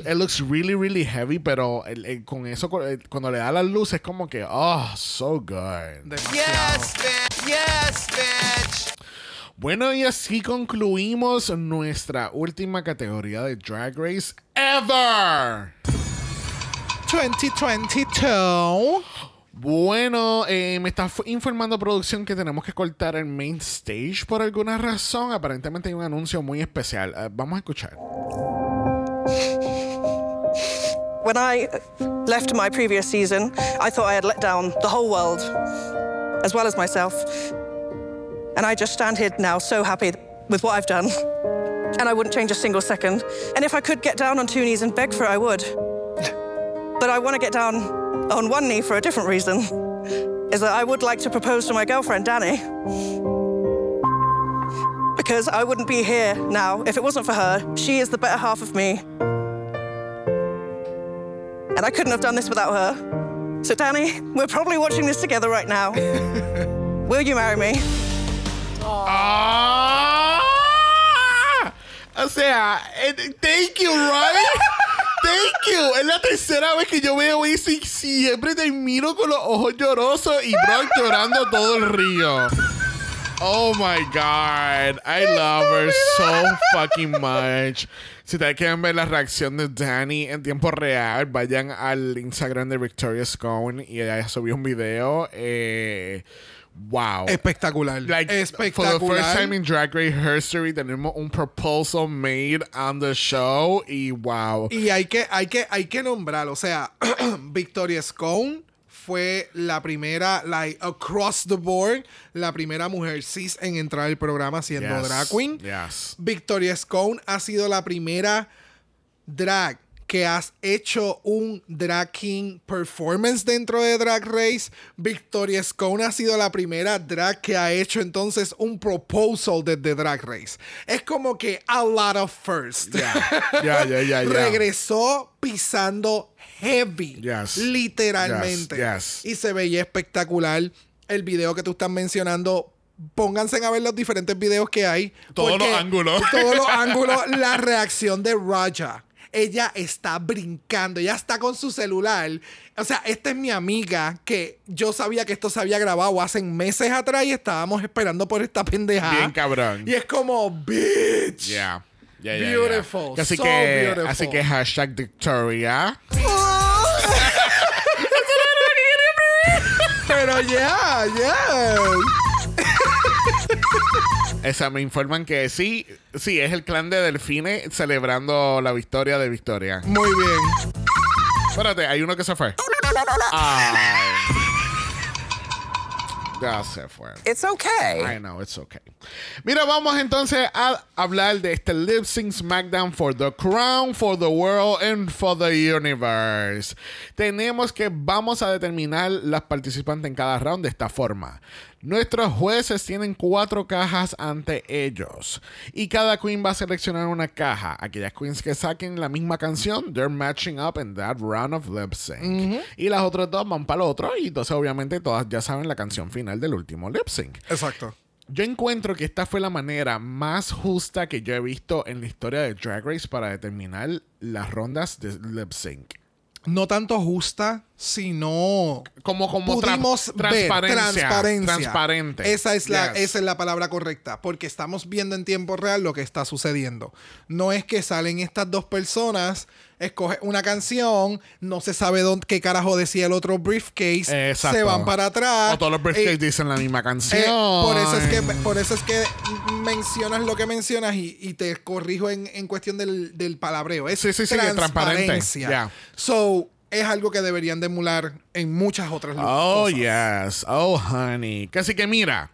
It looks really, really heavy, pero el- el- con eso, eh, cuando le da las luces, es como que, oh, so good. Demasiado. Yes, bitch. Yes, bitch. Bueno, y así concluimos nuestra última categoría de Drag Race ever. 2022. Bueno, eh, me está informando producción que tenemos que cortar el main stage por alguna razón. Aparentemente hay un anuncio muy especial. Eh, vamos a escuchar. When I left my previous season, I thought I had let down the whole world, as well as myself. And I just stand here now so happy with what I've done. And I wouldn't change a single second. And if I could get down on two knees and beg for it, I would. But I want to get down on one knee for a different reason. Is that I would like to propose to my girlfriend, Danny. Because I wouldn't be here now if it wasn't for her. She is the better half of me. And I couldn't have done this without her. So, Danny, we're probably watching this together right now. Will you marry me? ¡Ah! O sea, eh, thank you, right? Thank you. Es la tercera vez que yo veo eso y siempre termino con los ojos llorosos y Brock llorando todo el río. Oh my god. I love her so fucking much. Si ustedes quieren ver la reacción de Danny en tiempo real, vayan al Instagram de Victoria Scone y ella subió un video. Eh, wow. Espectacular. Like, Espectacular. For the first time in Drag Race history, tenemos un proposal made on the show y wow. Y hay que, hay que, hay que nombrar, o sea, Victoria Scone fue la primera, like, across the board, la primera mujer cis en entrar al programa siendo Yes, drag queen. Yes. Victoria Scone ha sido la primera drag que has hecho un drag king performance dentro de Drag Race. Victoria Scone ha sido la primera drag que ha hecho entonces un proposal desde Drag Race. Es como que a lot of first. Ya, ya. Regresó pisando heavy. Yes. Literalmente. Yes, yes. Y se veía espectacular. El video que tú estás mencionando. Pónganse a ver los diferentes videos que hay. Todos los ángulos. Todos los ángulos. La reacción de Raja. Ella está brincando. Ella está con su celular. O sea, esta es mi amiga que yo sabía que esto se había grabado hace meses atrás y estábamos esperando por esta pendeja. Bien cabrón. Y es como, bitch. Yeah. Yeah, yeah, Beautiful, yeah. Así so que, beautiful. así que hashtag Victoria. Pero ya, ya. Esa me informan que sí, sí, es el clan de Delfine celebrando la victoria de Victoria. Muy bien. Espérate, hay uno que se fue. Ay. Ya se fue. It's okay. I know, it's okay. Mira, vamos entonces a hablar de este Lip Sync SmackDown for the Crown, for the World and for the Universe. Tenemos que vamos a determinar las participantes en cada round de esta forma. Nuestros jueces tienen cuatro cajas ante ellos y cada queen va a seleccionar una caja. Aquellas queens que saquen la misma canción, they're matching up in that round of lip sync. Y las otras dos van para el otro y entonces obviamente todas ya saben la canción final del último lip sync. Exacto. Yo encuentro que esta fue la manera más justa que yo he visto en la historia de Drag Race para determinar las rondas de lip sync. No tanto justa, sino Como, como tra- pudimos ver transparencia, transparencia. Transparente. Esa es, la, Yes. esa es la palabra correcta, porque estamos viendo en tiempo real lo que está sucediendo. No es que salen estas dos personas, escoge una canción, no se sabe dónde, qué carajo decía el otro briefcase, Exacto. se van para atrás. O todos los briefcases eh, dicen la misma canción. eh, por, eso es que, por eso es que mencionas lo que mencionas y, y te corrijo en, en cuestión del, del palabreo. Es Sí, sí, sí, es transparente. transparencia. Ya. So, es algo que deberían de emular en muchas otras Oh, cosas. yes. Oh, honey. Casi que mira.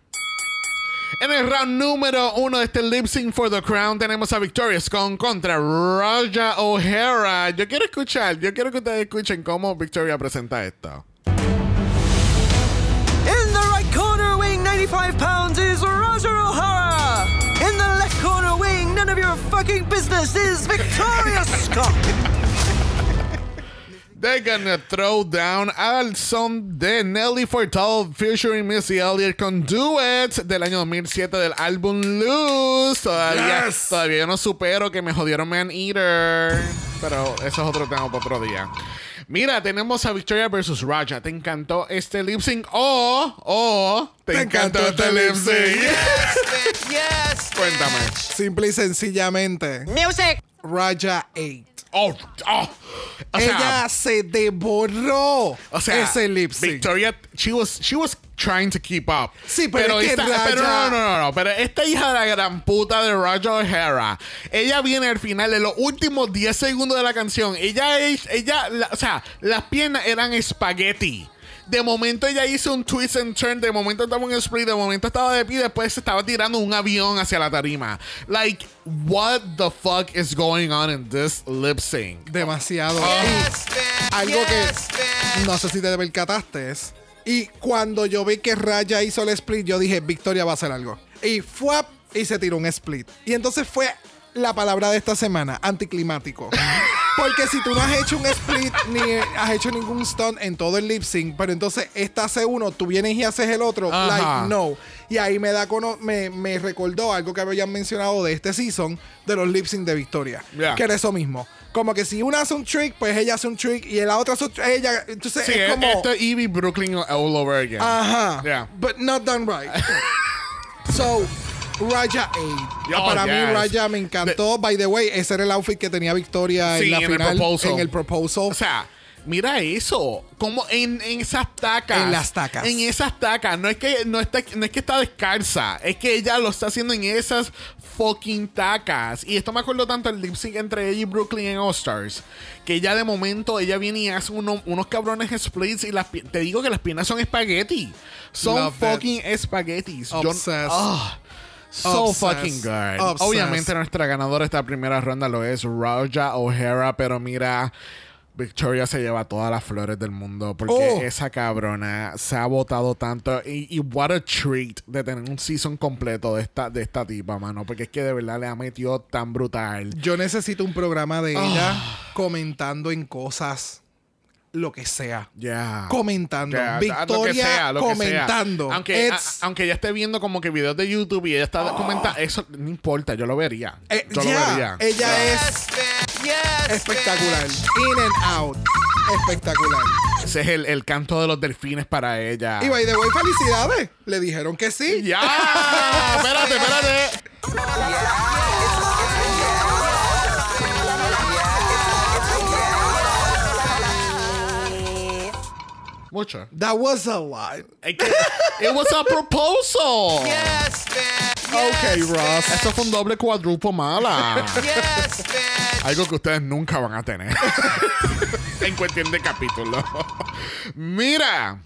En el round número uno de este Lip Sync for the Crown tenemos a Victoria Scone contra Raja O'Hara. Yo quiero escuchar, yo quiero que ustedes escuchen cómo Victoria presenta esto. In the right corner, weighing 95 pounds, is Roger O'Hara. In the left corner, weighing none of your fucking business, is Victoria Scott. They're gonna throw down al son de Nelly Furtado featuring Missy Elliott con Duets del año 2007 del álbum Loose. Todavía, Yes. todavía no supero que me jodieron Man Eater. Pero eso es otro tema para otro día. Mira, tenemos a Victoria versus Raja. ¿Te encantó este lip sync? O, o, ¿te, ¿Te encantó, encantó este este lip sync? Yes, bitch. Yes, Cuéntame. Simple y sencillamente, Music. Raja 8. Oh, oh. O sea, Ella se devoró O sea, ese lip sync. Victoria, she was, she was trying to keep up. Sí, pero es que esta, Raya- pero no, no, no, no, pero esta hija de la gran puta de Raja O'Hara, ella viene al final de los últimos 10 segundos de la canción. Ella es, ella, la- o sea, las piernas eran espagueti. De momento ella hizo un twist and turn, de momento estaba en un split, de momento estaba de pie, después se estaba tirando un avión hacia la tarima. Like, what the fuck is going on in this lip sync? Demasiado. Yes. Algo que Yes, bitch. no sé si te percataste. es- Y cuando yo vi que Raya hizo el split, yo dije, Victoria va a hacer algo. Y fue y se tiró un split. Y entonces fue la palabra de esta semana, anticlimático. Porque si tú no has hecho un split ni has hecho ningún stunt en todo el lip sync, pero entonces esta hace uno, tú vienes y haces el otro, Ajá. like no. Y ahí me da cono- me, me recordó algo que habían mencionado de este season de los lip sync de Victoria. Yeah. Que era eso mismo. Como que si una hace un trick, pues ella hace un trick y la otra hace un trick, ella. Entonces Sí, es como. esto es Evie Brooklyn all over again. Ajá. Yeah. But not done right. so, Raja 8. Oh, Para mí. Raja me encantó. By the way, ese era el outfit que tenía Victoria Sí, en la en el final. proposal. En el proposal. O sea, mira eso. Como en, en esas tacas. En las tacas. En esas tacas. No es que no está, no es que está descalza. Es que ella lo está haciendo en esas fucking tacas. Y esto me acuerdo tanto el lip sync entre ella y Brooklyn en All Stars. Que ella de momento, ella viene y hace uno- unos cabrones splits. Y las, te digo que las piernas son espagueti. Son Love fucking espaguetis. Yo- Obsessed. So Obsessed. fucking good. Obsessed. Obviamente nuestra ganadora esta primera ronda lo es Raja O'Hara, pero mira, Victoria se lleva todas las flores del mundo porque Oh. esa cabrona se ha votado tanto y, y what a treat de tener un season completo de esta, de esta tipa, mano, porque es que de verdad le ha metido tan brutal. Yo necesito un programa de ella Ah. comentando en cosas, lo que sea. Ya. Comentando. Ya, lo que Victoria sea, lo que sea. comentando. Aunque, a- aunque ella esté viendo como que videos de YouTube y ella está comentando, eso no importa, yo lo vería. eh, yo lo vería. ella es Yes, man. Yes, espectacular. In and out. Espectacular. Ese es el, el canto de los delfines para ella. Y by the way, felicidades. Le dijeron que sí. ¡Ya! espérate, espérate. Mucho. That was a que- It was a proposal. Yes, man. Okay, Ross. Eso fue un doble cuadrupo mala. Yes, man. Algo que ustedes nunca van a tener. en cuestión de capítulo. Mira.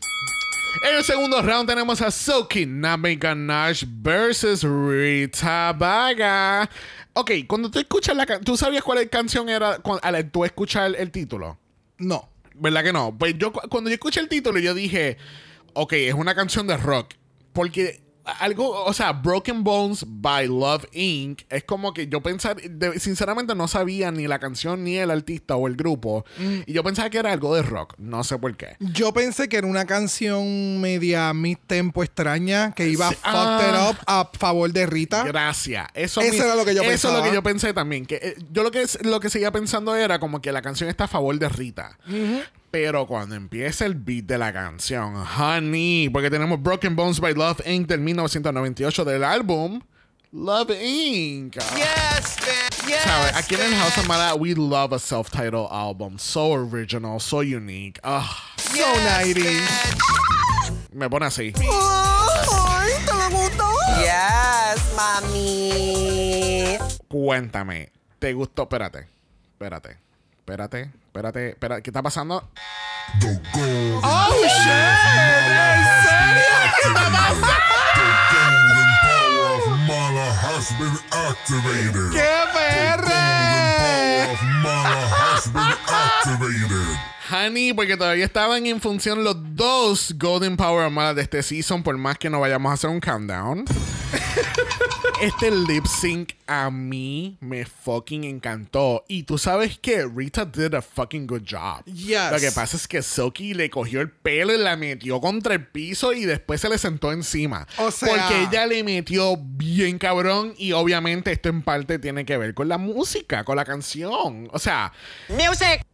En el segundo round tenemos a Silky Nami Ganache versus Rita Vaga. Ok, cuando tú escuchas la canción, ¿tú sabías cuál canción era al tú escuchar el, el título? No. ¿Verdad que no? Pues yo cu- cuando yo escuché el título yo dije, ok, es una canción de rock. Porque algo, o sea, Broken Bones by Love Inc. es como que yo pensaba, sinceramente no sabía ni la canción ni el artista o el grupo. Y yo pensaba que era algo de rock. No sé por qué. Yo pensé que era una canción media mid-tempo extraña que iba Sí. fucked it Ah. up a favor de Rita. Gracias. Eso, Eso mi- era lo que yo Eso es lo pensaba. que yo pensé también. Que eh, yo lo que lo que seguía pensando era como que la canción está a favor de Rita. Pero cuando empieza el beat de la canción, Honey, porque tenemos Broken Bones by Love Inc. del 1998 del álbum Love Inc. Yes, man. Yes. ¿Sabes? Aquí en el House of Mala, we love a self-titled album. So original, so unique. Ah, So 90s. me pone así. ¡Ay, te le gustó! Yes, mami. Cuéntame, ¿te gustó? Espérate, espérate, espérate, espérate, espérate. ¿Qué está pasando? ¡Oh, Mala has been activated. ¡Qué perre! of Mala has been activated. Honey, porque todavía estaban en función los dos Golden Power Armada de este season, por más que no vayamos a hacer un countdown. este lip sync a mí me fucking encantó. Y tú sabes que Rita did a fucking good job. Yes. Lo que pasa es que Silky le cogió el pelo y la metió contra el piso y después se le sentó encima. O sea- Porque ella le metió bien cabrón y obviamente esto en parte tiene que ver con la música, con la canción. O sea, Music.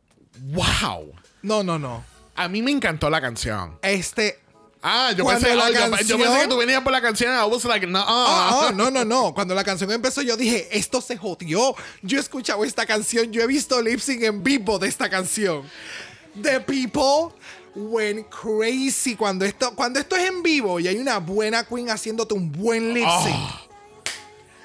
wow. No, no, no. A mí me encantó la canción. Este. Ah, yo pensé, la yo- yo, canción- pensé que tú venías por la canción. I was like, no. Ah, ah, no, no, no. Cuando la canción empezó, yo dije, esto se jodió. Yo he escuchado esta canción, yo he visto lip sync en vivo de esta canción. The people went crazy. Cuando esto, cuando esto es en vivo y hay una buena queen haciéndote un buen lip sync.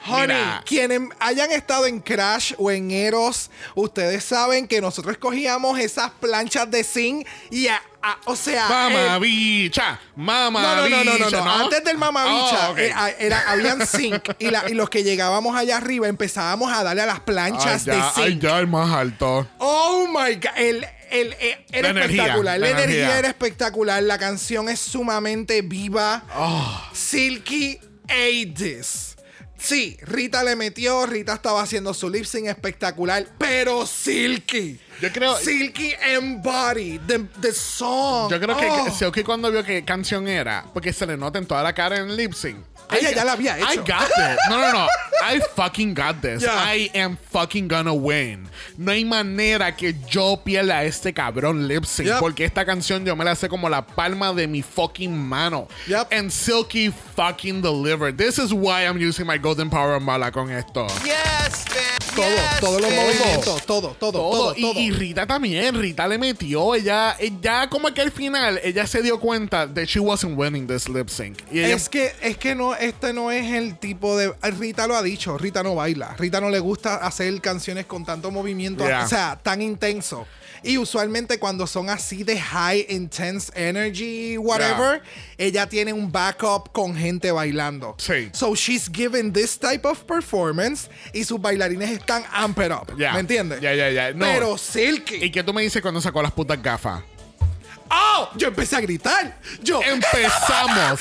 Honey, Mira. quienes hayan estado en Crash o en Eros, ustedes saben que nosotros escogíamos esas planchas de zinc y, a- a- o sea, Mamá el- bicha, mamá no, no, no, no, no. Antes del mamabicha, Oh, ok. eh, a- era, habían zinc. Y, la- y los que llegábamos allá arriba empezábamos a darle a las Ay, planchas ya, de ay, zinc. ya, el más alto. Oh my god. El, el, eh, era La espectacular. la La, energía. energía. era espectacular. La canción es sumamente viva. Ah. Silky ate this. Sí, Rita le metió, Rita estaba haciendo su lip sync espectacular, pero Silky. Yo creo- Silky embodied the, the song. Yo creo que Oh. Silky cuando vio qué canción era, porque se le nota en toda la cara en lip sync. Ella I- ya la había I hecho. got this. No, no, no. I fucking got this. Yeah. I am fucking gonna win. No hay manera que yo pierda a este cabrón lip sync. Yep. Porque esta canción yo me la sé como la palma de mi fucking mano. Yep. And Silky fucking delivered. This is why I'm using my golden power mala con esto. Yes, man. Todo, yes, todos los movimientos, todo, todo, todo, Todo. todo. Y, y Rita también. Rita le metió. Ella, ella como que al final, ella se dio cuenta de she wasn't winning this lip sync. Y ella, Es que, es que no, este no es el tipo de. Rita lo ha dicho, Rita no baila. Rita no le gusta hacer canciones con tanto movimiento, Yeah. o sea, tan intenso. Y usualmente cuando son así de high intense energy, whatever, ella tiene un backup con gente bailando. Sí. So she's given this type of performance y sus bailarines están amped up. Ya. ¿Me entiendes? Ya, ya, ya. No. Pero Silky. ¿Y qué tú me dices cuando sacó las putas gafas? ¡Oh! Yo empecé a gritar. Yo. Empezamos.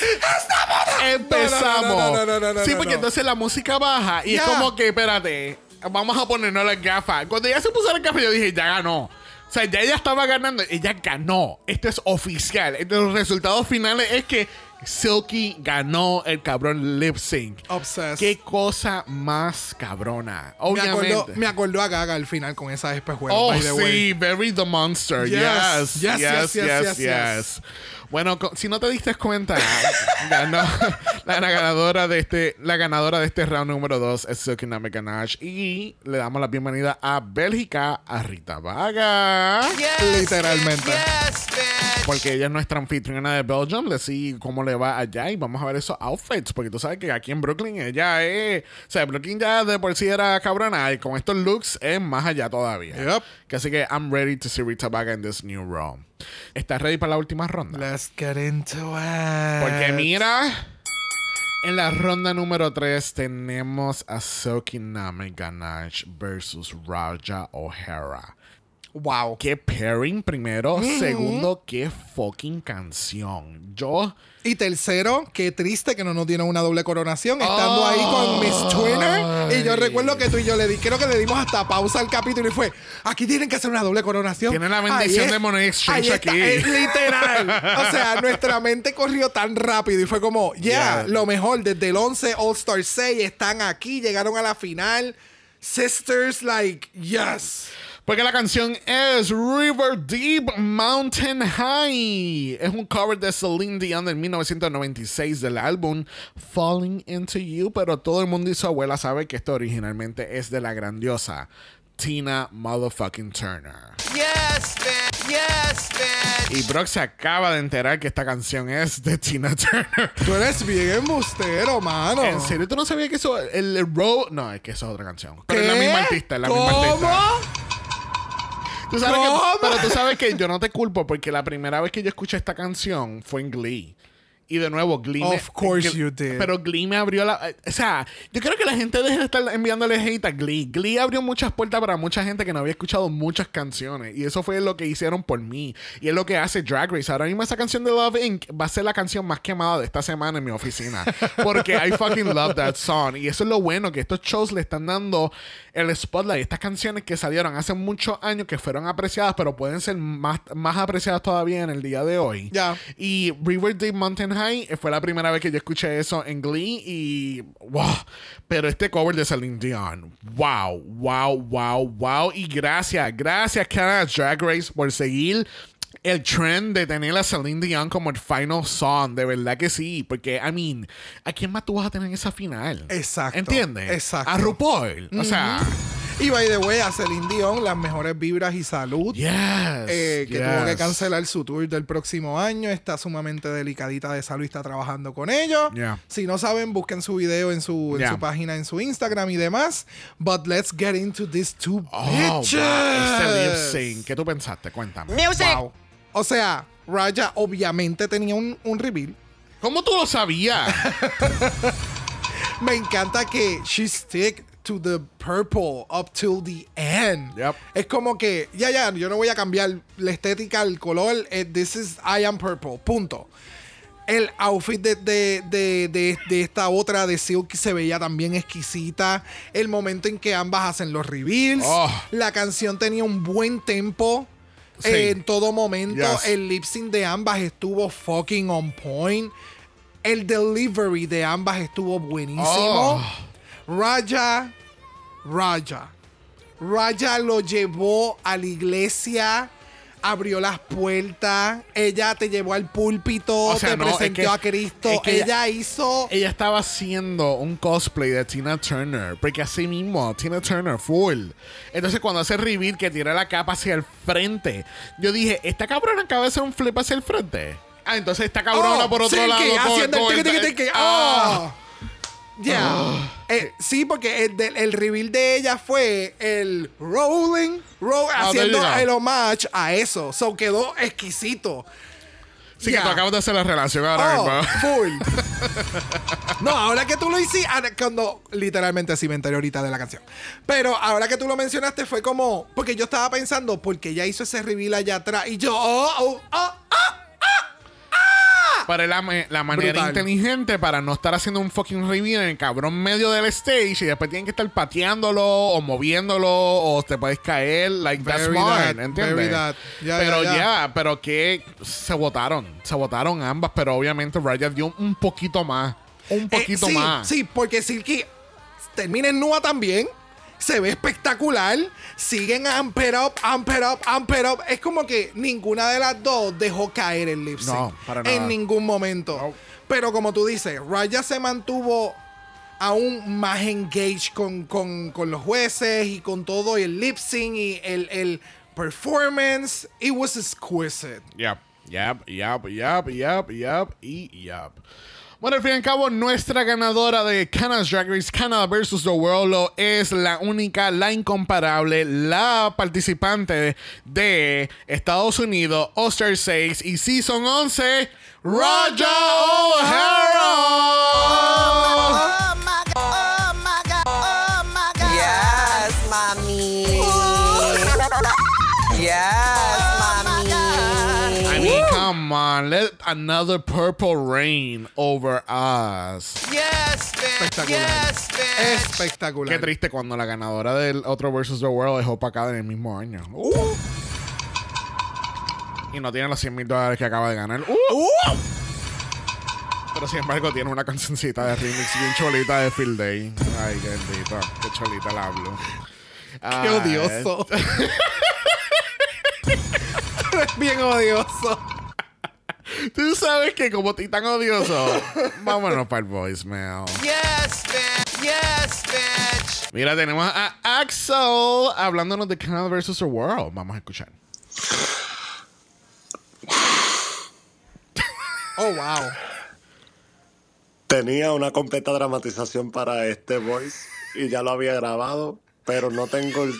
Empezamos. No, no, no, no, no, sí, porque entonces la música baja y es como que, espérate, vamos a ponernos las gafas. Cuando ella se puso las gafas, yo dije, ya ganó. O sea, ya ella estaba ganando, ella ganó. Esto es oficial. Entonces, Los resultados finales es que Silky ganó el cabrón lip sync. Obsessed. Qué cosa más cabrona. me Obviamente. acordó, me acordó a Gaga al final con esa espejuela. Oh, by the way. sí, Very the Monster. Yes. Yes, Yes, yes, yes, yes, yes, yes, Bueno, si no te diste cuenta, ganó la, la ganadora de este, la ganadora de este round número 2 es Silky Nami Ganache. Y le damos la bienvenida a Bélgica, a Rita Vaga. Yes, Literalmente. Yes, bitch. Porque ella es nuestra anfitriona de Belgium. Le sí cómo le va allá y vamos a ver esos outfits. Porque tú sabes que aquí en Brooklyn ella es. O sea, Brooklyn ya de por sí era cabrona. Y con estos looks es más allá todavía. Yep. Que así que I'm ready to see Rita Vaga in this new role. ¿Estás ready para la última ronda? Let's get into it. Porque mira. En la ronda número 3 tenemos a Silky Nami Ganache versus Raja O'Hara. Wow. Qué pairing primero. Segundo, qué fucking canción. Yo. Y tercero, qué triste que no nos dieron una doble coronación estando ahí con Miss Twinner. Y yo recuerdo que tú y yo le di, creo que le dimos hasta pausa al capítulo y fue, aquí tienen que hacer una doble coronación. Tienen la bendición de Money Exchange está, aquí. es literal. o sea, nuestra mente corrió tan rápido y fue como, yeah, Yeah. lo mejor, desde el 11 All Star 6 están aquí, llegaron a la final. Sisters, like, yes. Porque la canción es River Deep Mountain High. Es un cover de Celine Dion del 1996 del álbum Falling Into You. Pero todo el mundo y su abuela sabe que esto originalmente es de la grandiosa Tina Motherfucking Turner. Yes, bitch. Yes, bitch. Y Brock se acaba de enterar que esta canción es de Tina Turner. Tú eres bien embustero, mano. ¿En serio tú no sabías que eso, el, el Row? No, es que eso es otra canción. Pero es la ¿Qué? misma artista, es la misma ¿Cómo? artista. Tú sabes que- ¿Cómo? pero tú sabes que yo no te culpo porque la primera vez que yo escuché esta canción fue en Glee. Y de nuevo, Glee. me- Of course Glee- you did. Pero Glee me abrió la. eh, O sea, yo creo que la gente deje de estar enviándole hate a Glee. Glee abrió muchas puertas para mucha gente que no había escuchado muchas canciones. Y eso fue lo que hicieron por mí. Y es lo que hace Drag Race. Ahora mismo esa canción de Love Inc. va a ser la canción más quemada de esta semana en mi oficina. Porque I fucking love that song. Y eso es lo bueno, que estos shows le están dando el spotlight. Estas canciones que salieron hace muchos años que fueron apreciadas, pero pueden ser más, más apreciadas todavía en el día de hoy. Ya. Y River Deep Mountain High eh, fue la primera vez que yo escuché eso en Glee y wow. Pero este cover de Celine Dion, wow, wow, wow, wow. Y gracias, gracias Canada Drag Race por seguir el trend de tener a Celine Dion como el final song. De verdad que sí. Porque, I mean, ¿a quién más tú vas a tener en esa final? Exacto, ¿Entiendes? exacto. A RuPaul. O sea, Y by the way, a Celine Dion, las mejores vibras y salud. yes. eh, que tuvo que cancelar su tour del próximo año. Está sumamente delicadita de salud y está trabajando con ellos. Yeah. Si no saben, busquen su video en su, en Yeah. su página, en su Instagram y demás. But let's get into these two Oh, wow. bitches. Este lip. ¿Qué tú pensaste? Cuéntame. Wow. O sea, Raya obviamente tenía un, un reveal. ¿Cómo tú lo sabías? Me encanta que she stick to the purple up till the end. Yep. Es como que, ya, ya, yo no voy a cambiar la estética, el color. eh, this is I am purple. Punto. El outfit de, de, de, de- esta otra de Silk se veía también exquisita. El momento en que ambas hacen los reveals. Oh. La canción tenía un buen tempo. Sí. eh, en todo momento. Yes. El lip sync de ambas estuvo fucking on point. El delivery de ambas estuvo buenísimo. Oh. Raya, Raya. Raya lo llevó a la iglesia, abrió las puertas, ella te llevó al púlpito, O sea, te no, es presentó que- a Cristo, es que ella hizo... Ella estaba haciendo un cosplay de Tina Turner. Porque así mismo, Tina Turner, full. Entonces, cuando hace reveal que tira la capa hacia el frente, yo dije, ¿esta cabrona acaba de hacer un flip hacia el frente? Ah, entonces esta cabrona Oh, por otro sí, lado. que con- haciendo el tiqui. Ah. Oh. Ya. Eh, sí, porque el, el reveal de ella fue el rolling, ro- Ah, haciendo el homage a eso. So quedó exquisito. Sí, que tú acabas de hacer la relación ahora Oh, mismo. full. no, ahora que tú lo hiciste, cuando literalmente sí me enteré ahorita de la canción. Pero ahora que tú lo mencionaste fue como, porque yo estaba pensando, porque ella hizo ese reveal allá atrás y yo, oh, oh, oh, oh. Para la, me- la manera Brutal. inteligente para no estar haciendo un fucking reveal en el cabrón medio del stage y después tienen que estar pateándolo o moviéndolo o te puedes caer. Like, that's Very smart, that, ¿entiendes? very that. Ya, pero ya, pero que se votaron. Se votaron ambas, pero obviamente Raya dio un poquito más. Un Eh, poquito sí, más. Sí, porque Silky termina en Nua también. Se ve espectacular. Siguen amper up, amper up, amper up. Es como que ninguna de las dos dejó caer el lip sync. No, para nada. En ningún momento. No. Pero como tú dices, Raya se mantuvo aún más engaged con, con- con los jueces y con todo y el lip sync y el, el performance. It was exquisite. Yep, yep, yep, yep, yep, yep y yep. Bueno, al fin y al cabo, nuestra ganadora de Canada's Drag Race Canada vs. The World lo es la única, la incomparable, la participante de Estados Unidos, All-Star 6 y Season 11, Raja O'Hara. On, let another purple rain over us. Yes, bitch. Espectacular. Yes, bitch. Espectacular. Qué triste cuando la ganadora del otro versus the World dejó para acá en el mismo año. Uh. Y no tiene los 100 mil dólares que acaba de ganar. Uh. Pero sin embargo tiene una cancioncita de remix bien cholita de Field Day. Ay, qué bendito. Qué cholita la hablo. Qué odioso. Eres bien odioso. Tú sabes que como tan odioso, vámonos para el voicemail. Yes, bitch. Yes, bitch. Mira, tenemos a Axel hablándonos de Canada vs. the World. Vamos a escuchar. Oh, wow. Tenía una completa dramatización para este voice y ya lo había grabado, pero no tengo el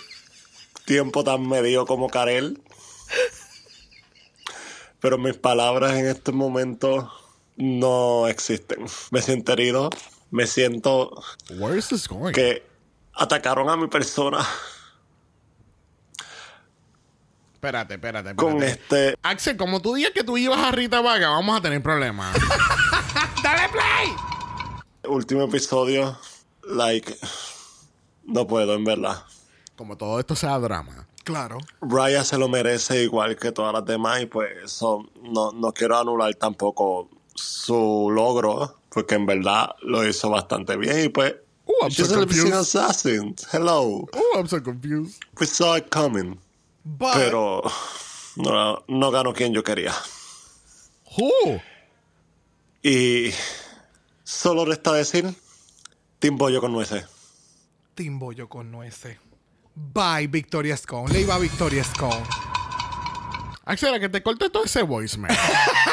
tiempo tan medido como Karel. Pero mis palabras en este momento no existen. Me siento herido, me siento Where is this going? que atacaron a mi persona Espérate, espérate, espérate. con este Axel, como tú digas que tú ibas a Rita Vaga, vamos a tener problemas. ¡Dale play! último episodio. Like, no puedo, en verdad. como todo esto sea drama. Claro. Raya se lo merece igual que todas las demás y pues eso no, no quiero anular tampoco su logro porque en verdad lo hizo bastante bien y pues Oh, I'm she's so confused. assassin. Hello. Oh, I'm so confused. We saw it coming. But, Pero no, no ganó quien yo quería. Who? Y solo resta decir Team Bollo con nueces. Team Bollo con nueces. Bye, Victoria Scone. Le iba a Victoria Scone. Axel, a que te corte todo ese voicemail.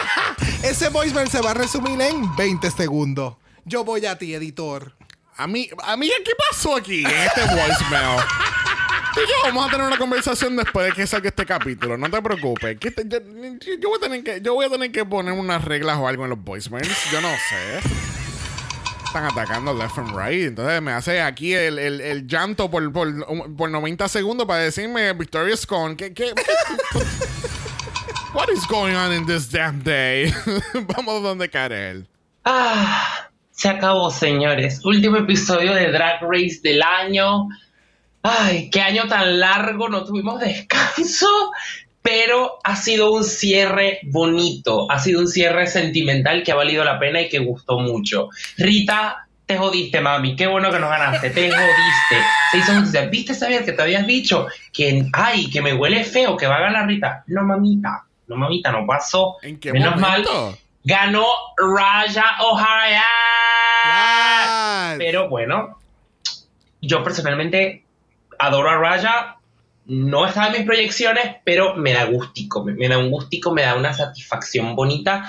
Ese voicemail se va a resumir en 20 segundos. Yo voy a ti, editor. A mí, amiga, ¿qué pasó aquí en este voicemail? Tú y yo vamos a tener una conversación después de que salga este capítulo. No te preocupes. Que te- yo, yo voy a tener que, yo voy a tener que poner unas reglas o algo en los voicemails. Yo no sé. Están atacando left and right. Entonces me hace aquí el, el, el llanto por, por, por 90 segundos para decirme Victoria Scone. ¿Qué, qué, qué- What is going on in this damn day? Vamos donde Karel. Ah, se acabó, señores. Último episodio de Drag Race del año. Ay, qué año tan largo, no tuvimos descanso, pero ha sido un cierre bonito, ha sido un cierre sentimental que ha valido la pena y que gustó mucho. Rita, te jodiste, mami, qué bueno que nos ganaste, te jodiste. Se hizo justicia. ¿Viste, sabías que te habías dicho que, ay, que me huele feo, que va a ganar Rita? No, mamita, no, mamita, no pasó. ¿En qué Menos momento? mal, ganó Raja O'Hara. Yes. Pero bueno, yo personalmente adoro a Raya. No estaba en mis proyecciones, pero me da gustico. Me, me da un gustico, me da una satisfacción bonita.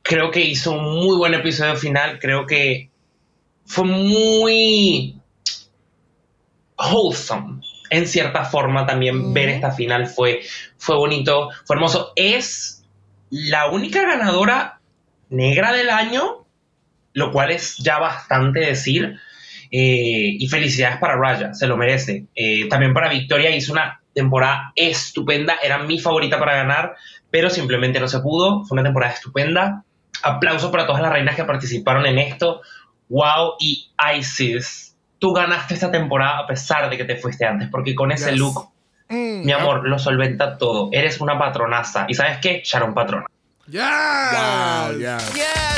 Creo que hizo un muy buen episodio final. Creo que fue muy wholesome. En cierta forma también ver esta final fue, fue bonito, fue hermoso. Es la única ganadora negra del año, lo cual es ya bastante decir. Eh, y felicidades para Raya, se lo merece. Eh, también para Victoria hizo una temporada estupenda, era mi favorita para ganar, pero simplemente no se pudo. Fue una temporada estupenda. Aplauso para todas las reinas que participaron en esto. Wow, y Isis, tú ganaste esta temporada a pesar de que te fuiste antes, porque con ese Yes. look, Mm, mi amor, lo solventa todo. Eres una patronaza. ¿Y sabes qué? Sharon Patrona. ya. Wow, yeah. Yes.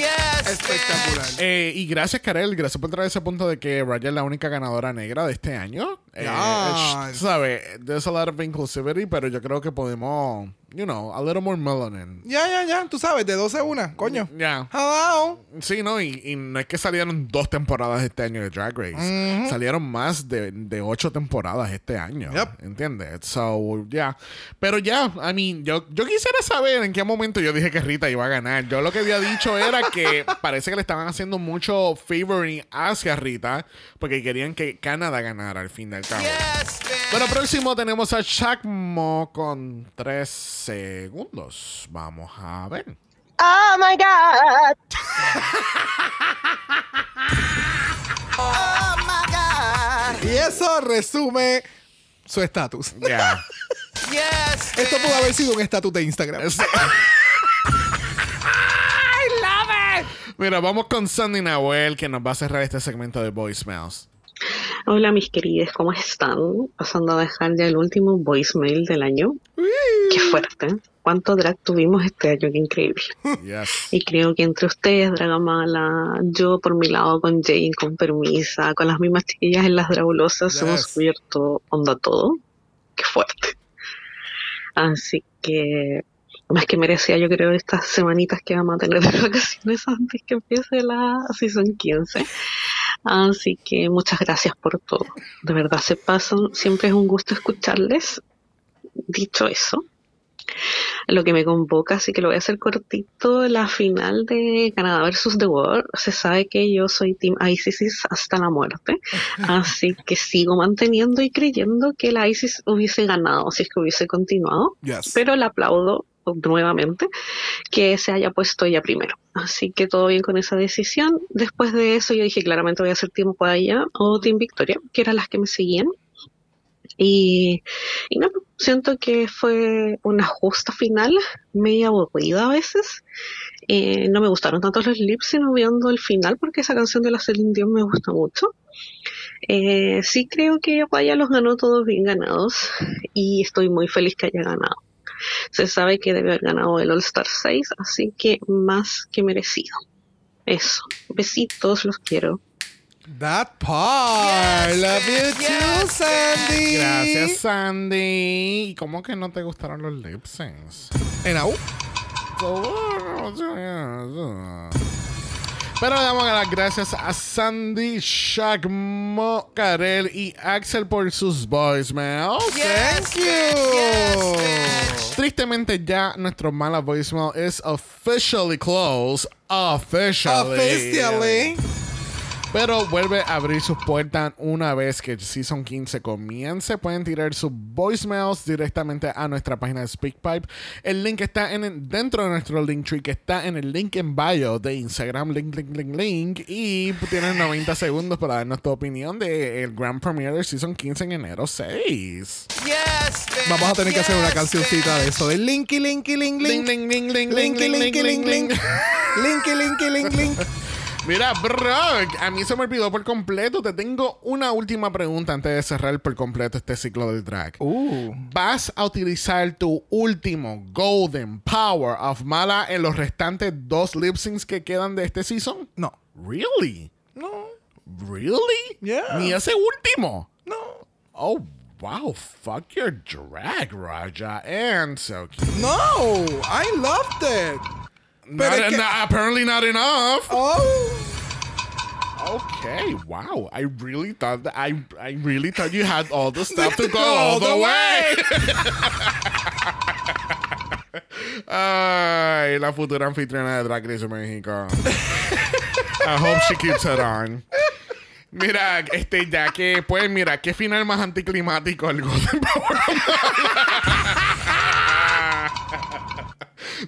Yes, Espectacular. Eh, y gracias, Karel. Gracias por traer ese punto de que Raya es la única ganadora negra de este año. Eh, Yes. ¿Sabes? There's a lot of inclusivity, pero yo creo que podemos, you know, a little more melanin. Ya, ya, ya. Tú sabes, de 12 a 1, coño. Ya. Hello. Sí, ¿no? Y, y no es que salieron dos temporadas este año de Drag Race. Salieron más de, de ocho temporadas este año. Yep. ¿Entiendes? So, ya. Pero ya, I mean, yo, yo quisiera saber en qué momento yo dije que Rita iba a ganar. Yo lo que había dicho era que parece que le estaban haciendo mucho favoring hacia Rita porque querían que Canadá ganara al fin del cabo. yes. Bueno, próximo tenemos a Shakmo con tres segundos. Vamos a ver. Oh my god. oh my god. Y eso resume su estatus. Ya. Yes, Esto pudo haber sido un estatus de Instagram. Mira, vamos con Sandy Nahuel que nos va a cerrar este segmento de voicemails. Hola mis queridas, ¿cómo están? Pasando a dejar ya el último voicemail del año. Qué fuerte. ¿Cuánto drag tuvimos este año? Qué increíble. Yes. Y creo que entre ustedes, Dragamala, yo por mi lado con Jane, con Permisa, con las mismas chiquillas en las Dragulosas, Yes. hemos cubierto onda todo. Qué fuerte. Así que más que merecía yo creo estas semanitas que vamos a tener de vacaciones antes que empiece la season 15. Así que muchas gracias por todo. De verdad se pasan. Siempre es un gusto escucharles. Dicho eso, lo que me convoca, así que lo voy a hacer cortito, la final de Canadá versus The World. Se sabe que yo soy Team ISIS hasta la muerte. Así que sigo manteniendo y creyendo que la ISIS hubiese ganado si es que hubiese continuado Yes. pero le aplaudo nuevamente que se haya puesto ella primero. Así que todo bien con esa decisión. Después de eso yo dije claramente voy a hacer Team ella o Team Victoria, que eran las que me seguían. Y, no, siento que fue una justa final, media aburrida a veces. Eh, no me gustaron tanto los lips, sino viendo el final, porque esa canción de la Celine Dion me gusta mucho. Eh, sí creo que Raya los ganó todos bien ganados y estoy muy feliz que haya ganado. Se sabe que debe haber ganado el All Star 6, así que más que merecido. Eso. Besitos, los quiero. That part. Love you too, Sandy. Gracias, Sandy. ¿Y cómo que no te gustaron los lip syncs? En AU. Pero le damos las gracias a Sandy, Shagmo, Karel y Axel por sus voicemails. Thank you. Tristemente ya nuestro mala voicemail es officially closed. Officially. Officially. Pero vuelve a abrir sus puertas una vez que Season 15 comience. Pueden tirar sus voicemails directamente a nuestra página de SpeakPipe. El link está en el- dentro de nuestro link tree que está en el link en bio de Instagram. Link, link, link, link. Y tienes 90 segundos para darnos tu opinión del Grand Premiere de Season 15 en enero 6. Yes. Vamos a tener que hacer una cancioncita de eso. De linky, linky, link, Link, link. link, link, link, link, Linky, link, linky, link, link. link. Linky, linky, link, link. Mira, bro, a mí se me olvidó por completo. Te tengo una última pregunta antes de cerrar por completo este ciclo del drag. Uh. ¿Vas a utilizar tu último Golden Power of Mala en los restantes dos lip syncs que quedan de este season? No. Really? No. Really? Yeah. Ni ese último. No. Oh, wow. Fuck your drag, Raja. And so cute. No. I loved it. Pero Not- not- apparently not enough. Oh. Okay, wow. I really thought that I I really thought you had all the stuff to go All all the the way. Ay, la futura anfitriona de Drag Race México. I hope she keeps it on. Mira, este, ya que, pues, mira, qué final más anticlimático el Golden Power.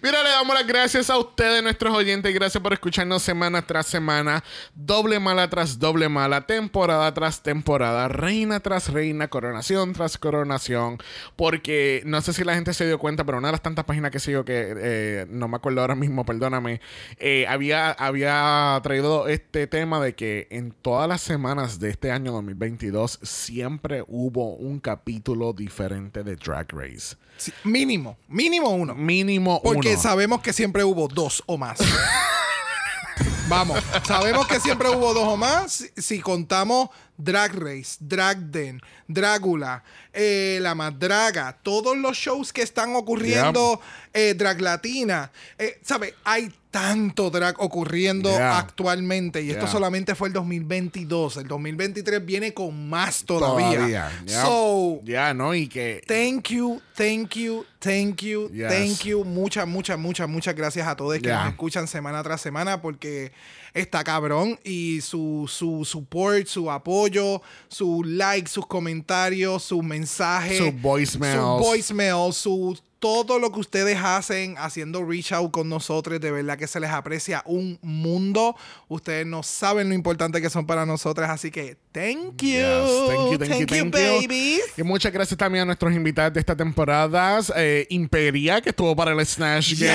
Mira, le damos las gracias a ustedes, nuestros oyentes. Gracias por escucharnos semana tras semana. Doble mala tras doble mala. Temporada tras temporada. Reina tras reina. Coronación tras coronación. Porque no sé si la gente se dio cuenta, pero una de las tantas páginas que sigo que eh, no me acuerdo ahora mismo, perdóname. eh, había, había traído este tema de que en todas las semanas de este año 2022 siempre hubo un capítulo diferente de Drag Race. Sí, mínimo, mínimo uno. Mínimo Porque uno. sabemos que siempre hubo dos o más. Vamos, sabemos que siempre hubo dos o más. Si, si contamos Drag Race, Drag Den, Drácula, eh, La Madraga, todos los shows que están ocurriendo, eh, Drag Latina. Eh, ¿Sabes? Hay tanto drag ocurriendo Yeah. actualmente y esto solamente fue el 2022. El 2023 viene con más todavía. Todavía. So, ya, ¿no? Y que. Thank you, thank you, thank you, Yes. thank you. Muchas, muchas, muchas, muchas gracias a todos que nos escuchan semana tras semana porque está cabrón y su, su support, su apoyo, su like, sus comentarios, sus mensajes, Sus voicemails. su voicemail, su todo lo que ustedes hacen haciendo reach out con nosotros, de verdad que se les aprecia un mundo. Ustedes no saben lo importante que son para nosotras, así que thank you. Yes, thank you, thank, you, thank you. babies. Y muchas gracias también a nuestros invitados de esta temporada. eh, Imperia, que estuvo para el Snatch Game.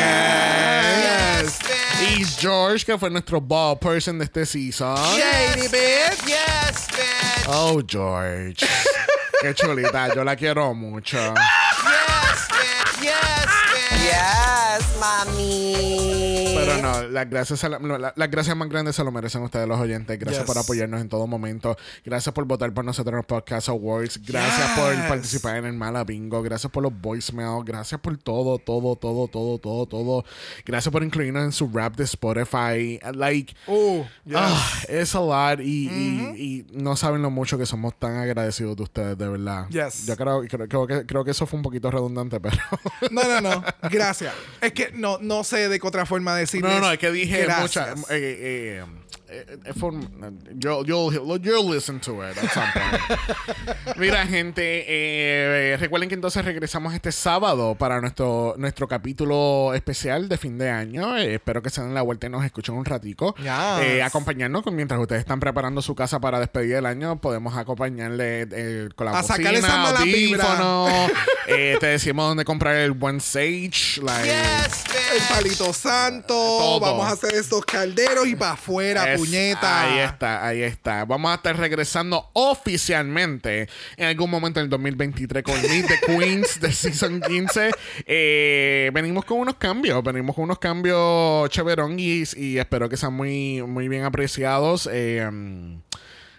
Yes. Y George, que fue nuestro ball person de este season. Shady bitch. Yes, bitch. Oh, George. Qué chulita, yo la quiero mucho. Yes, Pero no, las gracias, la- no, la- las gracias más grandes se lo merecen ustedes los oyentes. Gracias Yes. por apoyarnos en todo momento. Gracias por votar por nosotros en los Podcast Awards. Gracias por Yes. participar en el Mala Bingo. Gracias por los voicemails. Gracias por todo, todo, todo, todo, todo, todo. Gracias por incluirnos en su rap de Spotify. Like, Oh, yes. es a lot. Y, y- y no saben lo mucho que somos tan agradecidos de ustedes, de verdad. Yes. Yo creo, creo, creo que, creo que eso fue un poquito redundante, pero. No, no, no. Gracias. Es que no, no sé de qué otra forma decirles. No, no, es que dije muchas. Eh, eh, you'll, you'll, you'll listen to it at some point. Mira, gente, eh, recuerden que entonces regresamos este sábado para nuestro, nuestro capítulo especial de fin de año. Eh, espero que se den la vuelta y nos escuchen un ratico. Yes. Eh, acompañarnos con, mientras ustedes están preparando su casa para despedir el año, podemos acompañarle eh, con la A bocina, esa mala vibra. te decimos dónde comprar el buen sage. Like, Yes, El palito santo. Todo. Vamos a hacer estos calderos y para afuera, Es- puñeta. Ahí está, ahí está. Vamos a estar regresando oficialmente en algún momento del 2023 con Meet the Queens de Season 15. Eh, venimos con unos cambios, venimos con unos cambios chéveronguis y espero que sean muy, muy bien apreciados. Eh, um,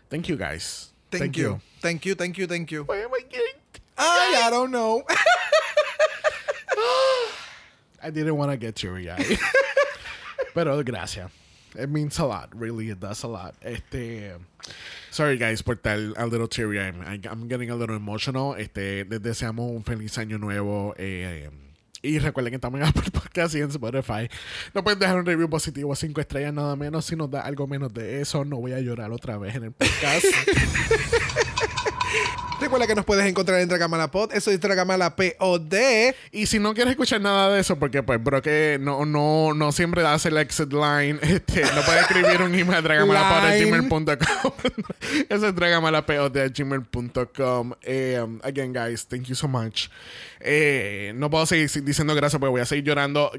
thank you, guys. Thank, you. Thank you, thank you, thank you. Ay, I don't know. I didn't want to get teary eyed. Pero gracias. It means a lot, really, it does a lot. Este, sorry guys por estar a little teary eyed. I- I'm getting a little emotional. Este, les deseamos un feliz año nuevo. eh, y recuerden que estamos en Apple Podcast y en Spotify. No pueden dejar un review positivo, cinco estrellas nada menos. Si nos da algo menos de eso, no voy a llorar otra vez en el podcast. Recuerda que nos puedes encontrar en Dragamala Pod. Eso es Dragamala POD. Y si no quieres escuchar nada de eso, porque pues bro que no, no, no siempre hace el exit line, este, no puedes escribir un email a dragamalapod@gmail.com. Eso es dragamalapod@gmail.com. Eh, um, again, guys, thank you so much. Eh, no puedo seguir diciendo gracias porque voy a seguir llorando.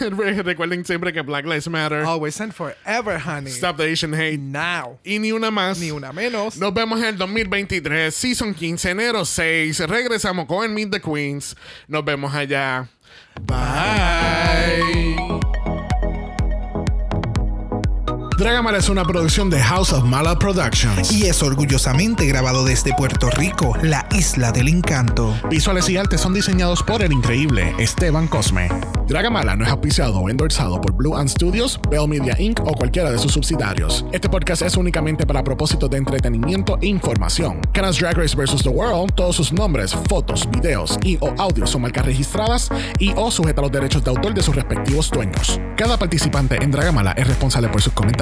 Recuerden siempre que Black Lives Matter. Always and forever, honey. Stop the Asian hate. Now. Y ni una más. Ni una menos. Nos vemos en el 2023, Season 15, enero 6. Regresamos con el Meet the Queens. Nos vemos allá. Bye. Dragamala es una producción de House of Mala Productions. Y es orgullosamente grabado desde Puerto Rico, la isla del encanto. Visuales y artes son diseñados por el increíble Esteban Cosme. Dragamala no es auspiciado o endorsado por Blue Ant Studios, Bell Media Inc. o cualquiera de sus subsidiarios. Este podcast es únicamente para propósitos de entretenimiento e información. Canas Drag Race vs. The World, todos sus nombres, fotos, videos y o audios son marcas registradas y o sujeta a los derechos de autor de sus respectivos dueños. Cada participante en Dragamala es responsable por sus comentarios